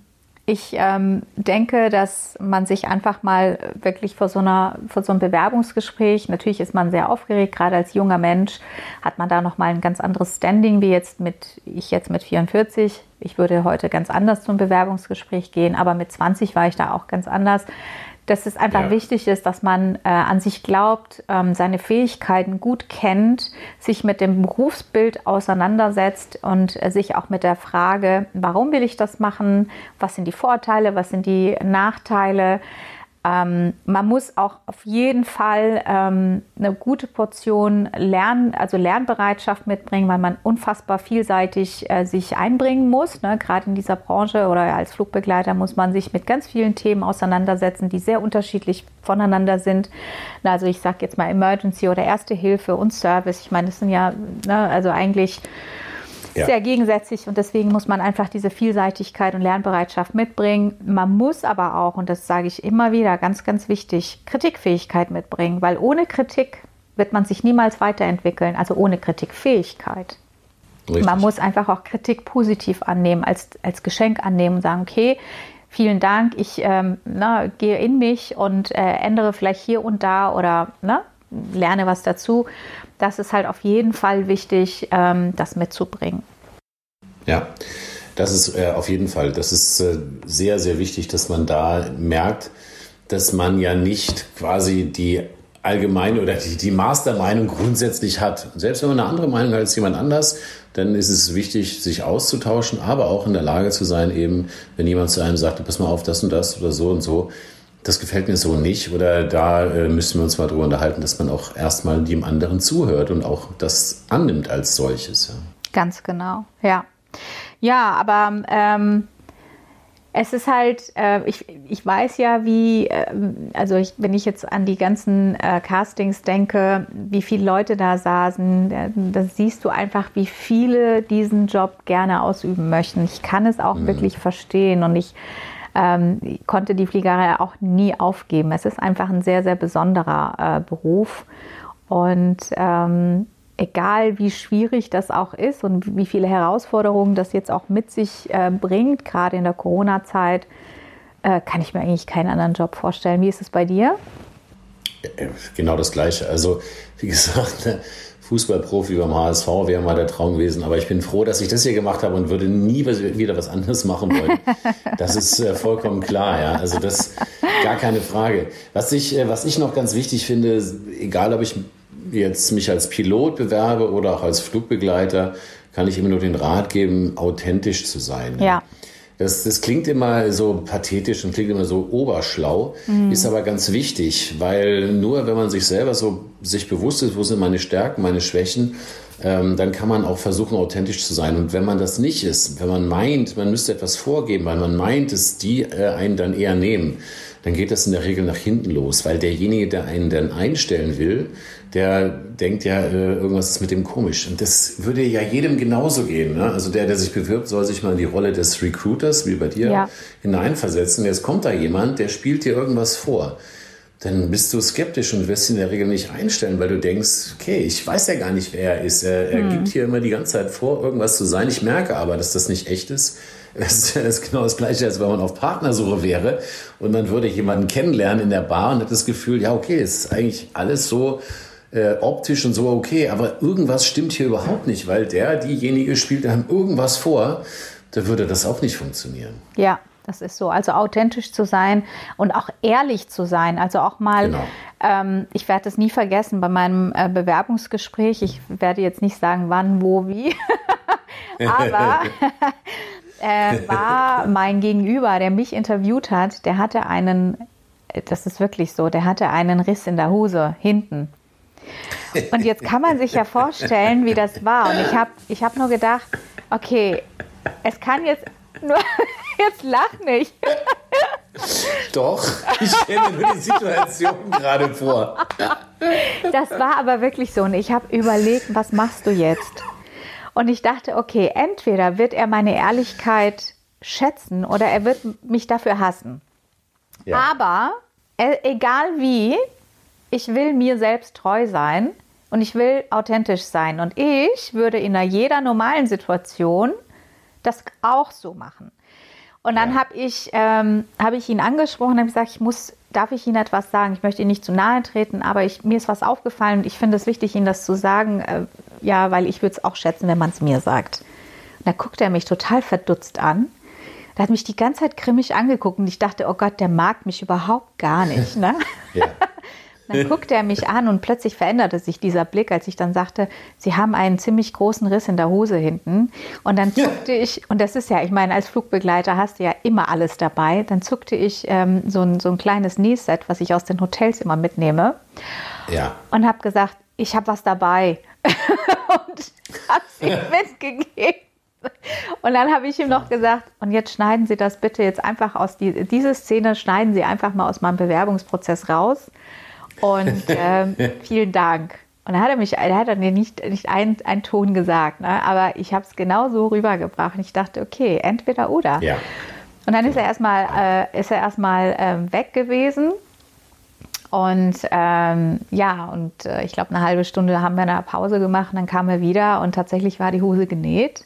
ich ähm, denke, dass man sich einfach mal wirklich vor so, einer, vor so einem Bewerbungsgespräch, natürlich ist man sehr aufgeregt, gerade als junger Mensch hat man da nochmal ein ganz anderes Standing, wie jetzt mit, ich jetzt mit 44. Ich würde heute ganz anders zum Bewerbungsgespräch gehen, aber mit 20 war ich da auch ganz anders dass es einfach ja. wichtig ist, dass man äh, an sich glaubt, ähm, seine Fähigkeiten gut kennt, sich mit dem Berufsbild auseinandersetzt und äh, sich auch mit der Frage, warum will ich das machen, was sind die Vorteile, was sind die Nachteile, ähm, man muss auch auf jeden Fall ähm, eine gute Portion Lern, also Lernbereitschaft mitbringen, weil man unfassbar vielseitig äh, sich einbringen muss. Ne? Gerade in dieser Branche oder als Flugbegleiter muss man sich mit ganz vielen Themen auseinandersetzen, die sehr unterschiedlich voneinander sind. Also ich sage jetzt mal Emergency oder Erste Hilfe und Service. Ich meine, das sind ja ne, also eigentlich ja. sehr gegensätzlich und deswegen muss man einfach diese Vielseitigkeit und Lernbereitschaft mitbringen. Man muss aber auch, und das sage ich immer wieder, ganz, ganz wichtig, Kritikfähigkeit mitbringen, weil ohne Kritik wird man sich niemals weiterentwickeln, also ohne Kritikfähigkeit. Richtig. Man muss einfach auch Kritik positiv annehmen, als, als Geschenk annehmen und sagen, okay, vielen Dank, ich ähm, na, gehe in mich und äh, ändere vielleicht hier und da oder na, lerne was dazu das ist halt auf jeden Fall wichtig, ähm, das mitzubringen. Ja, das ist äh, auf jeden Fall. Das ist äh, sehr, sehr wichtig, dass man da merkt, dass man ja nicht quasi die allgemeine oder die, die Mastermeinung grundsätzlich hat. Selbst wenn man eine andere Meinung hat als jemand anders, dann ist es wichtig, sich auszutauschen, aber auch in der Lage zu sein, eben, wenn jemand zu einem sagt, pass mal auf, das und das oder so und so, das gefällt mir so nicht oder da äh, müssen wir uns mal drüber unterhalten, dass man auch erstmal dem anderen zuhört und auch das annimmt als solches. Ja. Ganz genau, ja. Ja, aber ähm, es ist halt, äh, ich, ich weiß ja, wie, äh, also ich, wenn ich jetzt an die ganzen äh, Castings denke, wie viele Leute da saßen, äh, da siehst du einfach, wie viele diesen Job gerne ausüben möchten. Ich kann es auch mhm. wirklich verstehen und ich ähm, konnte die Fliegerei auch nie aufgeben. Es ist einfach ein sehr, sehr besonderer äh, Beruf. Und ähm, egal wie schwierig das auch ist und wie viele Herausforderungen das jetzt auch mit sich äh, bringt, gerade in der Corona-Zeit, äh, kann ich mir eigentlich keinen anderen Job vorstellen. Wie ist es bei dir? Äh, genau das Gleiche. Also, wie gesagt, Fußballprofi beim HSV wäre mal der Traum gewesen. Aber ich bin froh, dass ich das hier gemacht habe und würde nie wieder was anderes machen wollen. Das ist äh, vollkommen klar, ja. Also das gar keine Frage. Was ich, äh, was ich noch ganz wichtig finde, egal ob ich jetzt mich als Pilot bewerbe oder auch als Flugbegleiter, kann ich immer nur den Rat geben, authentisch zu sein. Ja. Das, das klingt immer so pathetisch und klingt immer so oberschlau, mhm. ist aber ganz wichtig, weil nur wenn man sich selber so sich bewusst ist, wo sind meine Stärken, meine Schwächen, ähm, dann kann man auch versuchen, authentisch zu sein. Und wenn man das nicht ist, wenn man meint, man müsste etwas vorgeben, weil man meint, dass die äh, einen dann eher nehmen, dann geht das in der Regel nach hinten los, weil derjenige, der einen dann einstellen will, der denkt ja, äh, irgendwas ist mit dem komisch. Und das würde ja jedem genauso gehen. Ne? Also der, der sich bewirbt, soll sich mal in die Rolle des Recruiters, wie bei dir, ja. hineinversetzen. Jetzt kommt da jemand, der spielt dir irgendwas vor dann bist du skeptisch und wirst ihn in der Regel nicht einstellen, weil du denkst, okay, ich weiß ja gar nicht, wer er ist. Er, er hm. gibt hier immer die ganze Zeit vor, irgendwas zu sein. Ich merke aber, dass das nicht echt ist. Das ist genau das Gleiche, als wenn man auf Partnersuche wäre und man würde jemanden kennenlernen in der Bar und hat das Gefühl, ja, okay, es ist eigentlich alles so äh, optisch und so okay, aber irgendwas stimmt hier überhaupt nicht, weil der, diejenige spielt einem irgendwas vor, da würde das auch nicht funktionieren. Ja, das ist so. Also authentisch zu sein und auch ehrlich zu sein. Also auch mal, genau. ähm, ich werde es nie vergessen bei meinem äh, Bewerbungsgespräch. Ich werde jetzt nicht sagen, wann, wo, wie. Aber äh, war mein Gegenüber, der mich interviewt hat, der hatte einen, das ist wirklich so, der hatte einen Riss in der Hose hinten. Und jetzt kann man sich ja vorstellen, wie das war. Und ich habe ich hab nur gedacht, okay, es kann jetzt nur, jetzt lach nicht. Doch, ich stelle mir die Situation gerade vor. Das war aber wirklich so. Und ich habe überlegt, was machst du jetzt? Und ich dachte, okay, entweder wird er meine Ehrlichkeit schätzen oder er wird mich dafür hassen. Ja. Aber e, egal wie, ich will mir selbst treu sein und ich will authentisch sein. Und ich würde in jeder normalen Situation das auch so machen. Und dann ja. habe ich, ähm, hab ich ihn angesprochen und gesagt, ich muss, darf ich Ihnen etwas sagen? Ich möchte Ihnen nicht zu nahe treten, aber ich, mir ist was aufgefallen und ich finde es wichtig, Ihnen das zu sagen, äh, ja, weil ich würde es auch schätzen, wenn man es mir sagt. Und da guckt er mich total verdutzt an. Der hat mich die ganze Zeit grimmig angeguckt und ich dachte, oh Gott, der mag mich überhaupt gar nicht. Ne? ja. Dann guckte er mich an und plötzlich veränderte sich dieser Blick, als ich dann sagte, Sie haben einen ziemlich großen Riss in der Hose hinten. Und dann zuckte ja. ich, und das ist ja, ich meine, als Flugbegleiter hast du ja immer alles dabei. Dann zuckte ich ähm, so, ein, so ein kleines Nähset, was ich aus den Hotels immer mitnehme. Ja. Und habe gesagt, ich habe was dabei. und habe ihm mitgegeben. Und dann habe ich ihm noch gesagt, und jetzt schneiden Sie das bitte jetzt einfach aus, die, diese Szene schneiden Sie einfach mal aus meinem Bewerbungsprozess raus. Und ähm, vielen Dank. Und dann hat er mich, er hat mir nicht, nicht einen, einen Ton gesagt, ne? aber ich habe es genau so rübergebracht. Und ich dachte, okay, entweder oder. Ja. Und dann ist er erstmal, äh, ist er erstmal ähm, weg gewesen. Und ähm, ja, und äh, ich glaube, eine halbe Stunde haben wir eine Pause gemacht. Und dann kam er wieder und tatsächlich war die Hose genäht.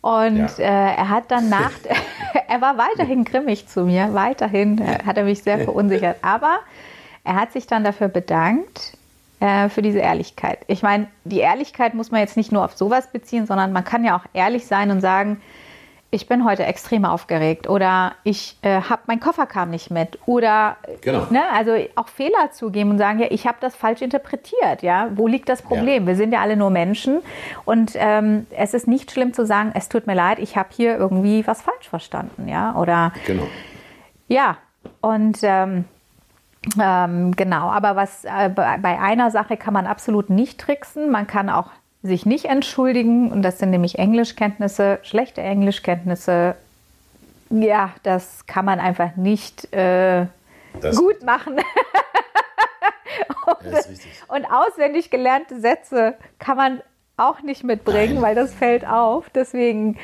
Und ja. äh, er hat dann nach, er war weiterhin grimmig zu mir, weiterhin äh, hat er mich sehr verunsichert. Aber er hat sich dann dafür bedankt, äh, für diese Ehrlichkeit. Ich meine, die Ehrlichkeit muss man jetzt nicht nur auf sowas beziehen, sondern man kann ja auch ehrlich sein und sagen, ich bin heute extrem aufgeregt oder ich äh, habe mein Koffer kam nicht mit oder genau. ne, also auch Fehler zugeben und sagen ja ich habe das falsch interpretiert ja wo liegt das Problem ja. wir sind ja alle nur Menschen und ähm, es ist nicht schlimm zu sagen es tut mir leid ich habe hier irgendwie was falsch verstanden ja oder genau ja und ähm, ähm, genau, aber was äh, bei einer Sache kann man absolut nicht tricksen. Man kann auch sich nicht entschuldigen und das sind nämlich Englischkenntnisse, schlechte Englischkenntnisse. Ja, das kann man einfach nicht äh, gut machen. und, und, auswendig gelernte Sätze kann man auch nicht mitbringen, Nein. weil das fällt auf. Deswegen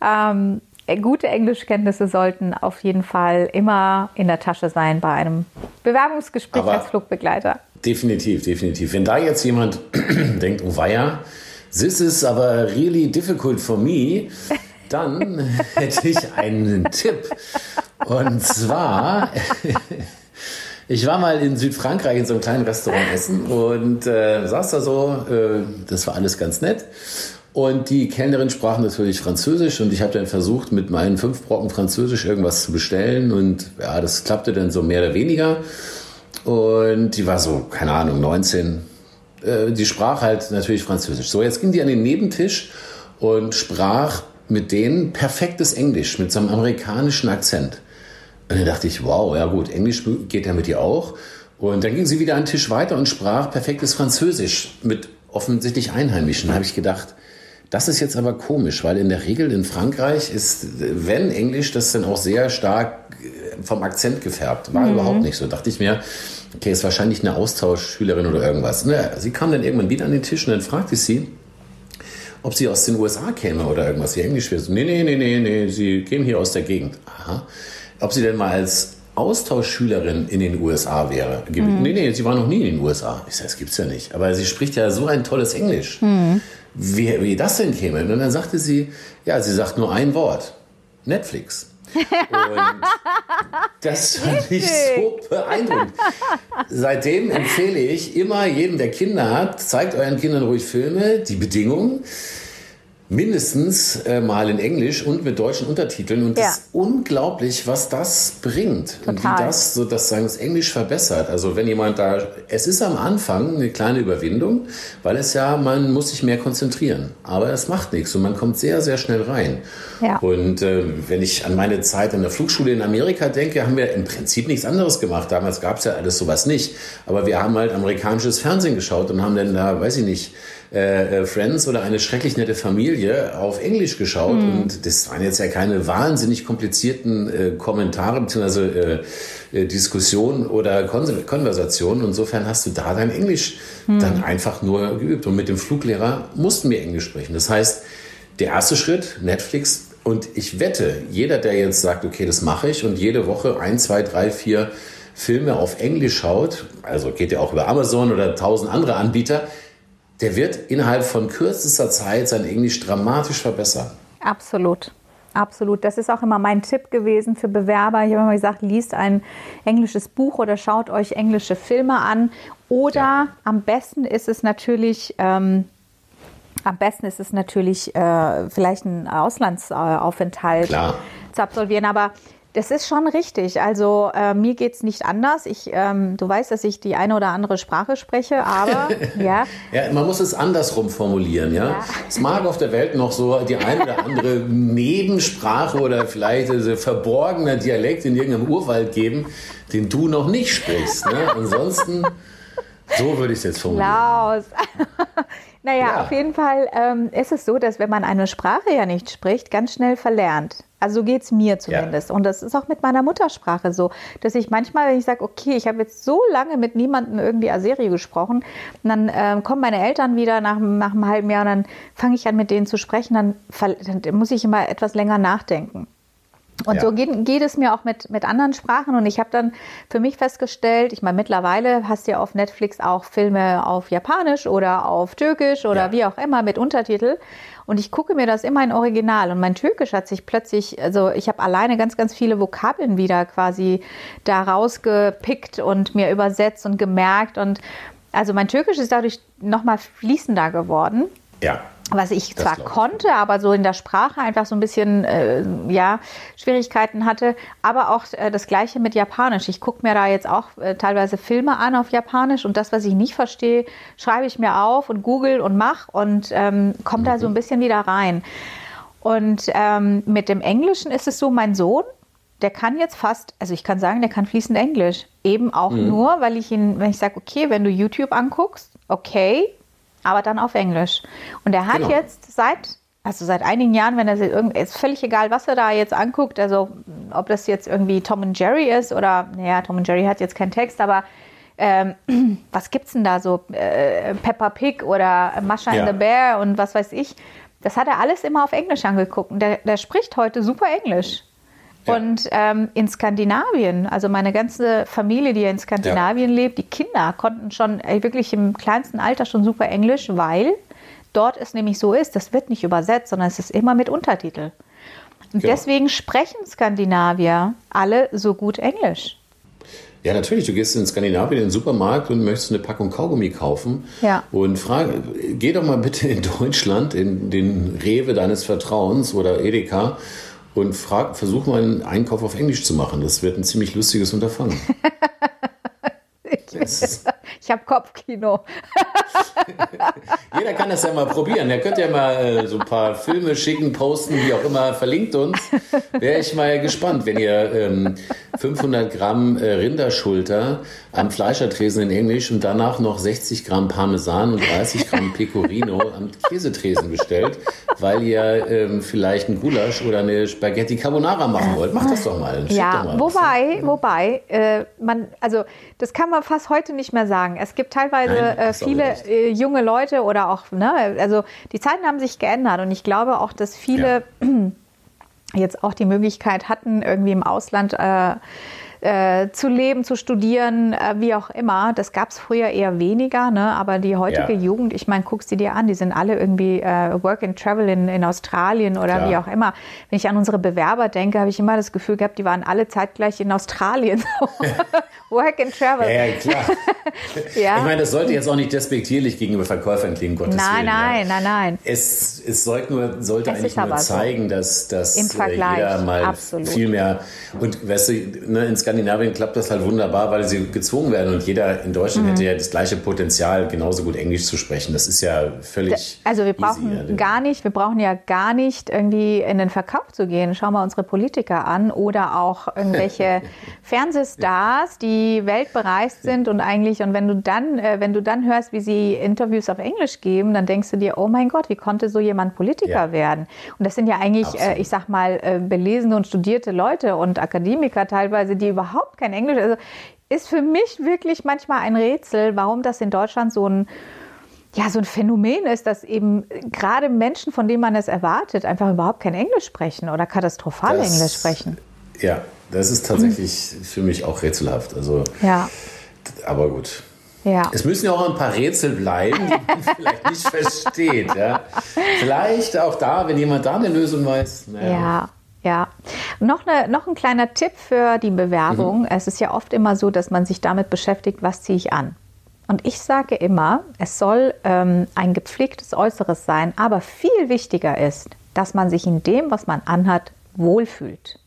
ähm, äh, gute Englischkenntnisse sollten auf jeden Fall immer in der Tasche sein bei einem Bewerbungsgespräch Aber als Flugbegleiter. Definitiv, definitiv. Wenn da jetzt jemand denkt, oh weia, this is aber really difficult for me, dann hätte ich einen Tipp. Und zwar, ich war mal in Südfrankreich in so einem kleinen Restaurant essen und äh, saß da so, äh, das war alles ganz nett. Und die Kellnerin sprach natürlich Französisch und ich habe dann versucht, mit meinen fünf Brocken Französisch irgendwas zu bestellen und ja, das klappte dann so mehr oder weniger. Und die war so, keine Ahnung, 19, äh, die sprach halt natürlich Französisch. So, jetzt ging die an den Nebentisch und sprach mit denen perfektes Englisch, mit so einem amerikanischen Akzent. Und dann dachte ich, wow, ja gut, Englisch geht ja mit ihr auch. Und dann ging sie wieder einen Tisch weiter und sprach perfektes Französisch mit offensichtlich Einheimischen. Da habe ich gedacht, das ist jetzt aber komisch, weil in der Regel in Frankreich ist, wenn Englisch, das dann auch sehr stark äh, vom Akzent gefärbt. War mhm. überhaupt nicht so. Dachte ich mir, okay, ist wahrscheinlich eine Austauschschülerin oder irgendwas. Naja, sie kam dann irgendwann wieder an den Tisch und dann fragte ich sie, ob sie aus den USA käme oder irgendwas, wie Englisch wäre. So, nee, nee, nee, nee, nee, sie käme hier aus der Gegend. Aha. Ob sie denn mal als Austauschschülerin in den USA wäre. Mhm. Nee, nee, sie war noch nie in den USA. Ich sage, das gibt's ja nicht. Aber sie spricht ja so ein tolles Englisch. Mhm wie, wie das denn käme. Und dann sagte sie, ja, sie sagt nur ein Wort. Netflix. Und das fand ich so beeindruckend. Seitdem empfehle ich immer jedem, der Kinder hat, zeigt euren Kindern ruhig Filme, die Bedingungen mindestens äh, mal in Englisch und mit deutschen Untertiteln. Und ja. das ist unglaublich, was das bringt. Total. Und wie das so das, sagen, das Englisch verbessert. Also wenn jemand da, es ist am Anfang eine kleine Überwindung, weil es ja, man muss sich mehr konzentrieren. Aber es macht nichts und man kommt sehr, sehr schnell rein. Ja. Und äh, wenn ich an meine Zeit in der Flugschule in Amerika denke, haben wir im Prinzip nichts anderes gemacht. Damals gab es ja alles sowas nicht. Aber wir haben halt amerikanisches Fernsehen geschaut und haben dann da, weiß ich nicht, äh, äh, Friends oder eine schrecklich nette Familie auf Englisch geschaut. Mhm. Und das waren jetzt ja keine wahnsinnig komplizierten äh, Kommentare bzw. Äh, äh, Diskussionen oder Kon Konversationen. Insofern hast du da dein Englisch mhm. dann einfach nur geübt. Und mit dem Fluglehrer mussten wir Englisch sprechen. Das heißt, der erste Schritt, Netflix. Und ich wette, jeder, der jetzt sagt, okay, das mache ich und jede Woche ein, zwei, drei, vier Filme auf Englisch schaut, also geht ja auch über Amazon oder tausend andere Anbieter, der wird innerhalb von kürzester Zeit sein Englisch dramatisch verbessern. Absolut. Absolut. Das ist auch immer mein Tipp gewesen für Bewerber. Ich habe immer gesagt, liest ein englisches Buch oder schaut euch englische Filme an. Oder ja. am besten ist es natürlich, ähm, am besten ist es natürlich, äh, vielleicht einen Auslandsaufenthalt Klar. zu absolvieren. Aber das ist schon richtig. Also äh, mir es nicht anders. Ich, ähm, du weißt, dass ich die eine oder andere Sprache spreche, aber ja. ja, man muss es andersrum formulieren. Ja? ja, es mag auf der Welt noch so die eine oder andere Nebensprache oder vielleicht ein verborgener Dialekt in irgendeinem Urwald geben, den du noch nicht sprichst. Ne? Ansonsten, so würde ich es jetzt formulieren. Klaus. naja, ja. auf jeden Fall ähm, ist es so, dass wenn man eine Sprache ja nicht spricht, ganz schnell verlernt. Also so geht es mir zumindest. Ja. Und das ist auch mit meiner Muttersprache so, dass ich manchmal, wenn ich sage, okay, ich habe jetzt so lange mit niemandem irgendwie Aserie gesprochen, dann äh, kommen meine Eltern wieder nach, nach einem halben Jahr und dann fange ich an, mit denen zu sprechen, dann, dann muss ich immer etwas länger nachdenken. Und ja. so geht, geht, es mir auch mit, mit anderen Sprachen. Und ich habe dann für mich festgestellt, ich meine, mittlerweile hast du ja auf Netflix auch Filme auf Japanisch oder auf Türkisch oder ja. wie auch immer mit Untertitel. Und ich gucke mir das immer in Original. Und mein Türkisch hat sich plötzlich, also ich habe alleine ganz, ganz viele Vokabeln wieder quasi da rausgepickt und mir übersetzt und gemerkt. Und also mein Türkisch ist dadurch nochmal fließender geworden. Ja was ich zwar konnte, aber so in der Sprache einfach so ein bisschen äh, ja Schwierigkeiten hatte. Aber auch äh, das Gleiche mit Japanisch. Ich gucke mir da jetzt auch äh, teilweise Filme an auf Japanisch und das, was ich nicht verstehe, schreibe ich mir auf und google und mach und ähm, komme mhm. da so ein bisschen wieder rein. Und ähm, mit dem Englischen ist es so, mein Sohn, der kann jetzt fast, also ich kann sagen, der kann fließend Englisch. Eben auch mhm. nur, weil ich ihn, wenn ich sage, okay, wenn du YouTube anguckst, okay, aber dann auf Englisch. Und er hat genau. jetzt seit, also seit einigen Jahren, wenn er sich irgendwie, ist völlig egal, was er da jetzt anguckt, also ob das jetzt irgendwie Tom und Jerry ist oder, naja, Tom und Jerry hat jetzt keinen Text, aber ähm, was gibt's denn da so? Äh, Peppa Pig oder Masha ja. and the Bear und was weiß ich. Das hat er alles immer auf Englisch angeguckt. Und der, der spricht heute super Englisch. Ja. Und ähm, in Skandinavien, also meine ganze Familie, die in Skandinavien ja. lebt, die Kinder konnten schon ey, wirklich im kleinsten Alter schon super Englisch, weil dort es nämlich so ist, das wird nicht übersetzt, sondern es ist immer mit Untertitel. Und ja. deswegen sprechen Skandinavier alle so gut Englisch. Ja, natürlich. Du gehst in Skandinavien in den Supermarkt und möchtest eine Packung Kaugummi kaufen. Ja. Und frage, geh doch mal bitte in Deutschland in den Rewe deines Vertrauens oder Edeka und frag, versuch mal einen Einkauf auf Englisch zu machen. Das wird ein ziemlich lustiges Unterfangen. ich habe Kopfkino. Jeder kann das ja mal probieren. Er könnte ja mal äh, so ein paar Filme schicken, posten, wie auch immer, verlinkt uns. Wäre ich mal gespannt, wenn ihr ähm, 500 Gramm äh, Rinderschulter am Fleischertresen in Englisch und danach noch 60 Gramm Parmesan und 30 Gramm Pecorino am Käsetresen bestellt, weil ihr ähm, vielleicht ein Gulasch oder eine Spaghetti Carbonara machen wollt. Macht das doch mal. ja, doch mal wobei, wobei, äh, man, also das kann man fast heute nicht mehr sagen. Es gibt teilweise Nein, äh, viele äh, junge Leute oder auch, ne, also die Zeiten haben sich geändert und ich glaube auch, dass viele jetzt auch die Möglichkeit hatten, irgendwie im Ausland äh, äh, zu leben, zu studieren, äh, wie auch immer. Das gab es früher eher weniger, ne? aber die heutige Ja. Jugend, ich meine, guck sie dir an, die sind alle irgendwie äh, Work and Travel in, in Australien oder Klar. wie auch immer. Wenn ich an unsere Bewerber denke, habe ich immer das Gefühl gehabt, die waren alle zeitgleich in Australien. Work and Travel. Ja, ja, klar. Ja. Ich meine, das sollte jetzt auch nicht despektierlich gegenüber Verkäufern klingen, Gottes Nein, Willen. nein, ja. nein, nein. Es, es sollte, nur, sollte Es eigentlich nur aber so. zeigen, dass, dass Im äh, jeder mal absolut. viel mehr. Und weißt du, ne, in Skandinavien klappt das halt wunderbar, weil sie gezwungen werden. Und jeder in Deutschland Mhm. hätte ja das gleiche Potenzial, genauso gut Englisch zu sprechen. Das ist ja völlig. Also wir easy, brauchen ja. gar nicht, wir brauchen ja gar nicht irgendwie in den Verkauf zu gehen. Schau mal unsere Politiker an oder auch irgendwelche Fernsehstars, die weltbereist sind und eigentlich und wenn du dann, äh, wenn du dann hörst, wie sie Interviews auf Englisch geben, dann denkst du dir, oh mein Gott, wie konnte so jemand Politiker Ja. werden? Und das sind ja eigentlich, äh, Absolut. ich sag mal, äh, belesene und studierte Leute und Akademiker teilweise, die überhaupt kein Englisch, also ist für mich wirklich manchmal ein Rätsel, warum das in Deutschland so ein ja, so ein Phänomen ist, dass eben gerade Menschen, von denen man es erwartet, einfach überhaupt kein Englisch sprechen oder katastrophal Das- Englisch sprechen. Ja, das ist tatsächlich für mich auch rätselhaft. Also, Ja, aber gut. ja. Es müssen ja auch ein paar Rätsel bleiben, die man vielleicht nicht versteht. Ja. Vielleicht auch da, wenn jemand da eine Lösung weiß. Naja. Ja, ja. Noch, eine, noch ein kleiner Tipp für die Bewerbung. Es ist ja oft immer so, dass man sich damit beschäftigt, was ziehe ich an. Und ich sage immer, es soll ähm, ein gepflegtes Äußeres sein, aber viel wichtiger ist, dass man sich in dem, was man anhat, wohlfühlt.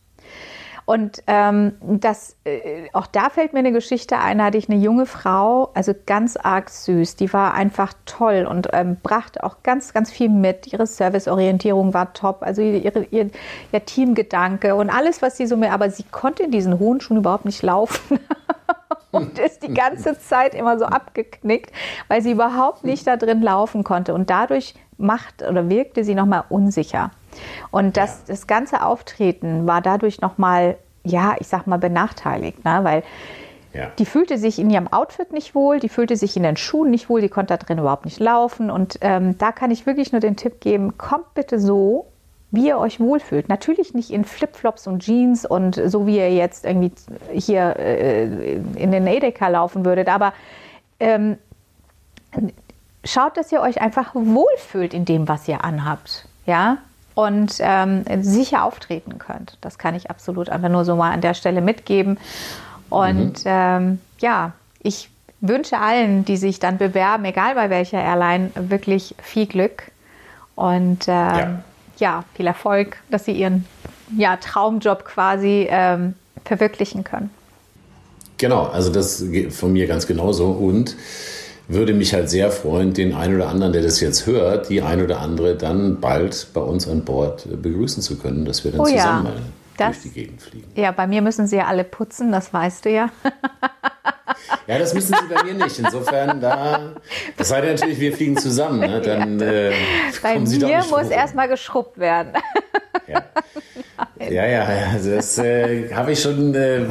Und ähm, das, äh, auch da fällt mir eine Geschichte ein, da hatte ich eine junge Frau, also ganz arg süß, die war einfach toll und ähm, brachte auch ganz, ganz viel mit. Ihre Serviceorientierung war top, also ihre, ihr, ihr Teamgedanke und alles, was sie so mehr, aber sie konnte in diesen hohen Schuhen überhaupt nicht laufen. und ist die ganze Zeit immer so abgeknickt, weil sie überhaupt nicht da drin laufen konnte. Und dadurch macht oder wirkte sie nochmal unsicher. Und das, das ganze Auftreten war dadurch nochmal, ja, ich sag mal, benachteiligt, ne? weil Ja. die fühlte sich in ihrem Outfit nicht wohl, die fühlte sich in den Schuhen nicht wohl, die konnte da drin überhaupt nicht laufen. Und ähm, da kann ich wirklich nur den Tipp geben, kommt bitte so, wie ihr euch wohlfühlt. Natürlich nicht in Flipflops und Jeans und so, wie ihr jetzt irgendwie hier äh, in den Edeka laufen würdet, aber ähm, schaut, dass ihr euch einfach wohlfühlt in dem, was ihr anhabt. Ja, und ähm, sicher auftreten könnt. Das kann ich absolut einfach nur so mal an der Stelle mitgeben. Und ähm, ja, ich wünsche allen, die sich dann bewerben, egal bei welcher Airline, wirklich viel Glück und ähm, ja. Ja. viel Erfolg, dass sie ihren ja, Traumjob quasi ähm, verwirklichen können. Genau, also das geht von mir ganz genauso und würde mich halt sehr freuen, den einen oder anderen, der das jetzt hört, die ein oder andere dann bald bei uns an Bord äh, begrüßen zu können, dass wir dann Oh ja, zusammen mal das- durch die Gegend fliegen. Ja, bei mir müssen sie ja alle putzen, das weißt du ja. Ja, das müssen Sie bei mir nicht. Insofern, da, das sei denn natürlich, wir fliegen zusammen, ne? dann äh, Bei kommen Sie doch mir muss erstmal geschrubbt werden. Ja. Ja, ja, ja, also das äh, habe ich schon äh,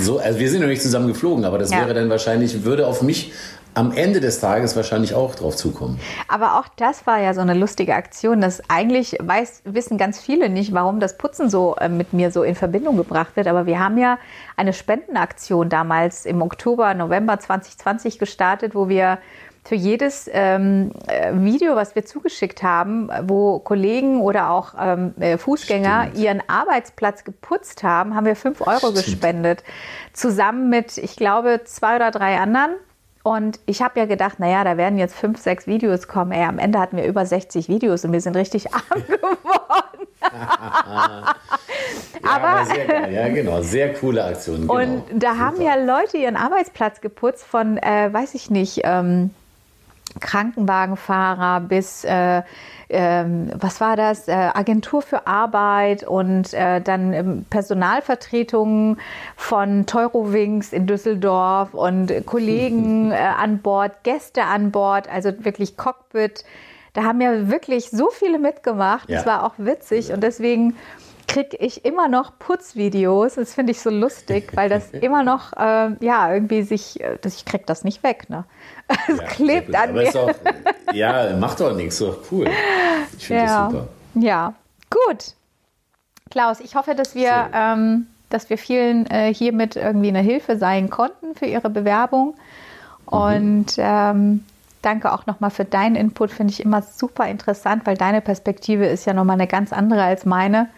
so, also wir sind noch nicht zusammen geflogen, aber das Ja. wäre dann wahrscheinlich, würde auf mich am Ende des Tages wahrscheinlich auch drauf zukommen. Aber auch das war ja so eine lustige Aktion, dass eigentlich weiß, wissen ganz viele nicht, warum das Putzen so äh, mit mir so in Verbindung gebracht wird. Aber wir haben ja eine Spendenaktion damals im Oktober, November 2020 gestartet, wo wir für jedes ähm, äh, Video, was wir zugeschickt haben, wo Kollegen oder auch ähm, äh, Fußgänger Stimmt. ihren Arbeitsplatz geputzt haben, haben wir fünf Euro gespendet. Zusammen mit, ich glaube, zwei oder drei anderen. Und ich habe ja gedacht, naja, da werden jetzt fünf, sechs Videos kommen. Ey, am Ende hatten wir über 60 Videos und wir sind richtig arm geworden. ja, aber sehr geil. ja, genau, sehr coole Aktion. Genau. Und da Super. haben ja Leute ihren Arbeitsplatz geputzt von, äh, weiß ich nicht, ähm, Krankenwagenfahrer bis äh, ähm, was war das, äh, Agentur für Arbeit und äh, dann ähm, Personalvertretungen von Teurowings in Düsseldorf und Kollegen äh, an Bord, Gäste an Bord, also wirklich Cockpit. Da haben ja wirklich so viele mitgemacht. Ja. Das war auch witzig und deswegen kriege ich immer noch Putzvideos. Das finde ich so lustig, weil das immer noch, äh, ja, irgendwie sich, äh, ich kriege das nicht weg. Ne? Es ja, klebt an mir. Auch, ja, macht doch nichts, doch cool. Ich finde ja. das super. Ja, gut. Klaus, ich hoffe, dass wir, ähm, dass wir vielen äh, hiermit irgendwie eine Hilfe sein konnten für ihre Bewerbung. Mhm. Und ähm, danke auch nochmal für deinen Input. Finde ich immer super interessant, weil deine Perspektive ist ja nochmal eine ganz andere als meine.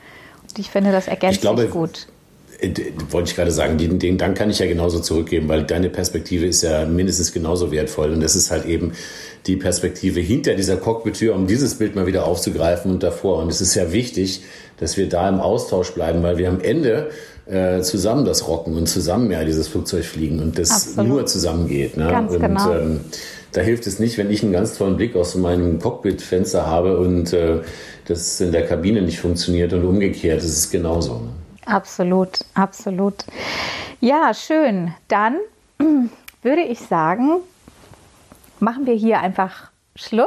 Ich finde, das ergänzt sich gut. Äh, wollte ich gerade sagen, den, den Dank kann ich ja genauso zurückgeben, weil deine Perspektive ist ja mindestens genauso wertvoll. Und das ist halt eben die Perspektive hinter dieser Cockpit-Tür, um dieses Bild mal wieder aufzugreifen und davor. Und es ist ja wichtig, dass wir da im Austausch bleiben, weil wir am Ende äh, zusammen das rocken und zusammen ja dieses Flugzeug fliegen und das Absolut. nur zusammen geht. Ne? Ganz und genau. ähm, da hilft es nicht, wenn ich einen ganz tollen Blick aus meinem Cockpit-Fenster habe und äh, das in der Kabine nicht funktioniert und umgekehrt. Das ist genauso. Ne? Absolut, absolut. Ja, schön. Dann würde ich sagen, machen wir hier einfach Schluss.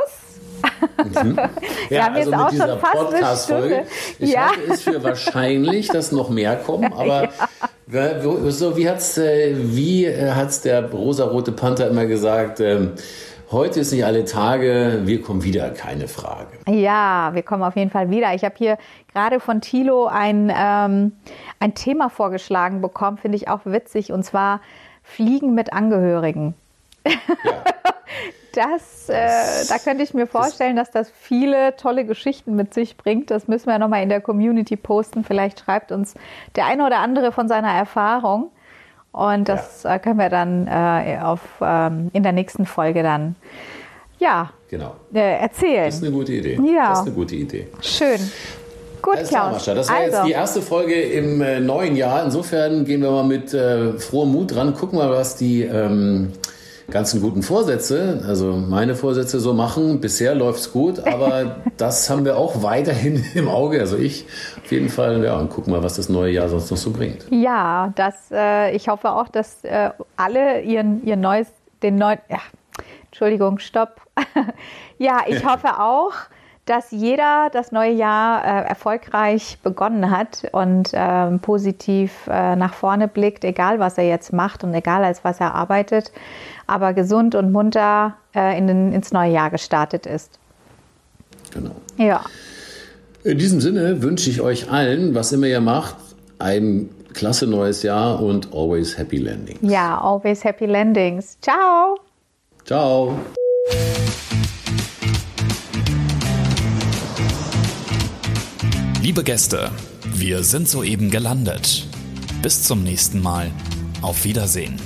Mhm. Ja, also mit dieser Podcast-Folge. Ich ja. halte es für wahrscheinlich, dass noch mehr kommen, aber ja. So, wie hat es äh, wie hat's der rosarote Panther immer gesagt? Ähm, Heute ist nicht alle Tage, wir kommen wieder, keine Frage. Ja, wir kommen auf jeden Fall wieder. Ich habe hier gerade von Thilo ein, ähm, ein Thema vorgeschlagen bekommen, finde ich auch witzig, und zwar Fliegen mit Angehörigen. Ja. Das, äh, da könnte ich mir vorstellen, dass das viele tolle Geschichten mit sich bringt. Das müssen wir nochmal in der Community posten. Vielleicht schreibt uns der eine oder andere von seiner Erfahrung. Und das ja. Äh, können wir dann äh, auf, ähm, in der nächsten Folge dann ja, genau. äh, erzählen. Das ist eine gute Idee. Ja. Das ist eine gute Idee. Schön. Gut, Alles klar, Mascha. Das war also. jetzt die erste Folge im äh, neuen Jahr. Insofern gehen wir mal mit äh, frohem Mut dran, gucken mal, was die ähm, ganzen guten Vorsätze, also meine Vorsätze so machen. Bisher läuft es gut, aber das haben wir auch weiterhin im Auge. Also ich auf jeden Fall, ja, und gucken mal, was das neue Jahr sonst noch so bringt. Ja, das, äh, ich hoffe auch, dass äh, alle ihren, ihr neues, den neuen, ja, Entschuldigung, stopp. ja, ich hoffe auch, dass jeder das neue Jahr äh, erfolgreich begonnen hat und ähm, positiv äh, nach vorne blickt, egal was er jetzt macht und egal als was er arbeitet, aber gesund und munter äh, in den, ins neue Jahr gestartet ist. Genau. Ja. In diesem Sinne wünsche ich euch allen, was immer ihr macht, ein klasse neues Jahr und always happy landings. Ja, always happy landings. Ciao. Ciao. Liebe Gäste, wir sind soeben gelandet. Bis zum nächsten Mal. Auf Wiedersehen.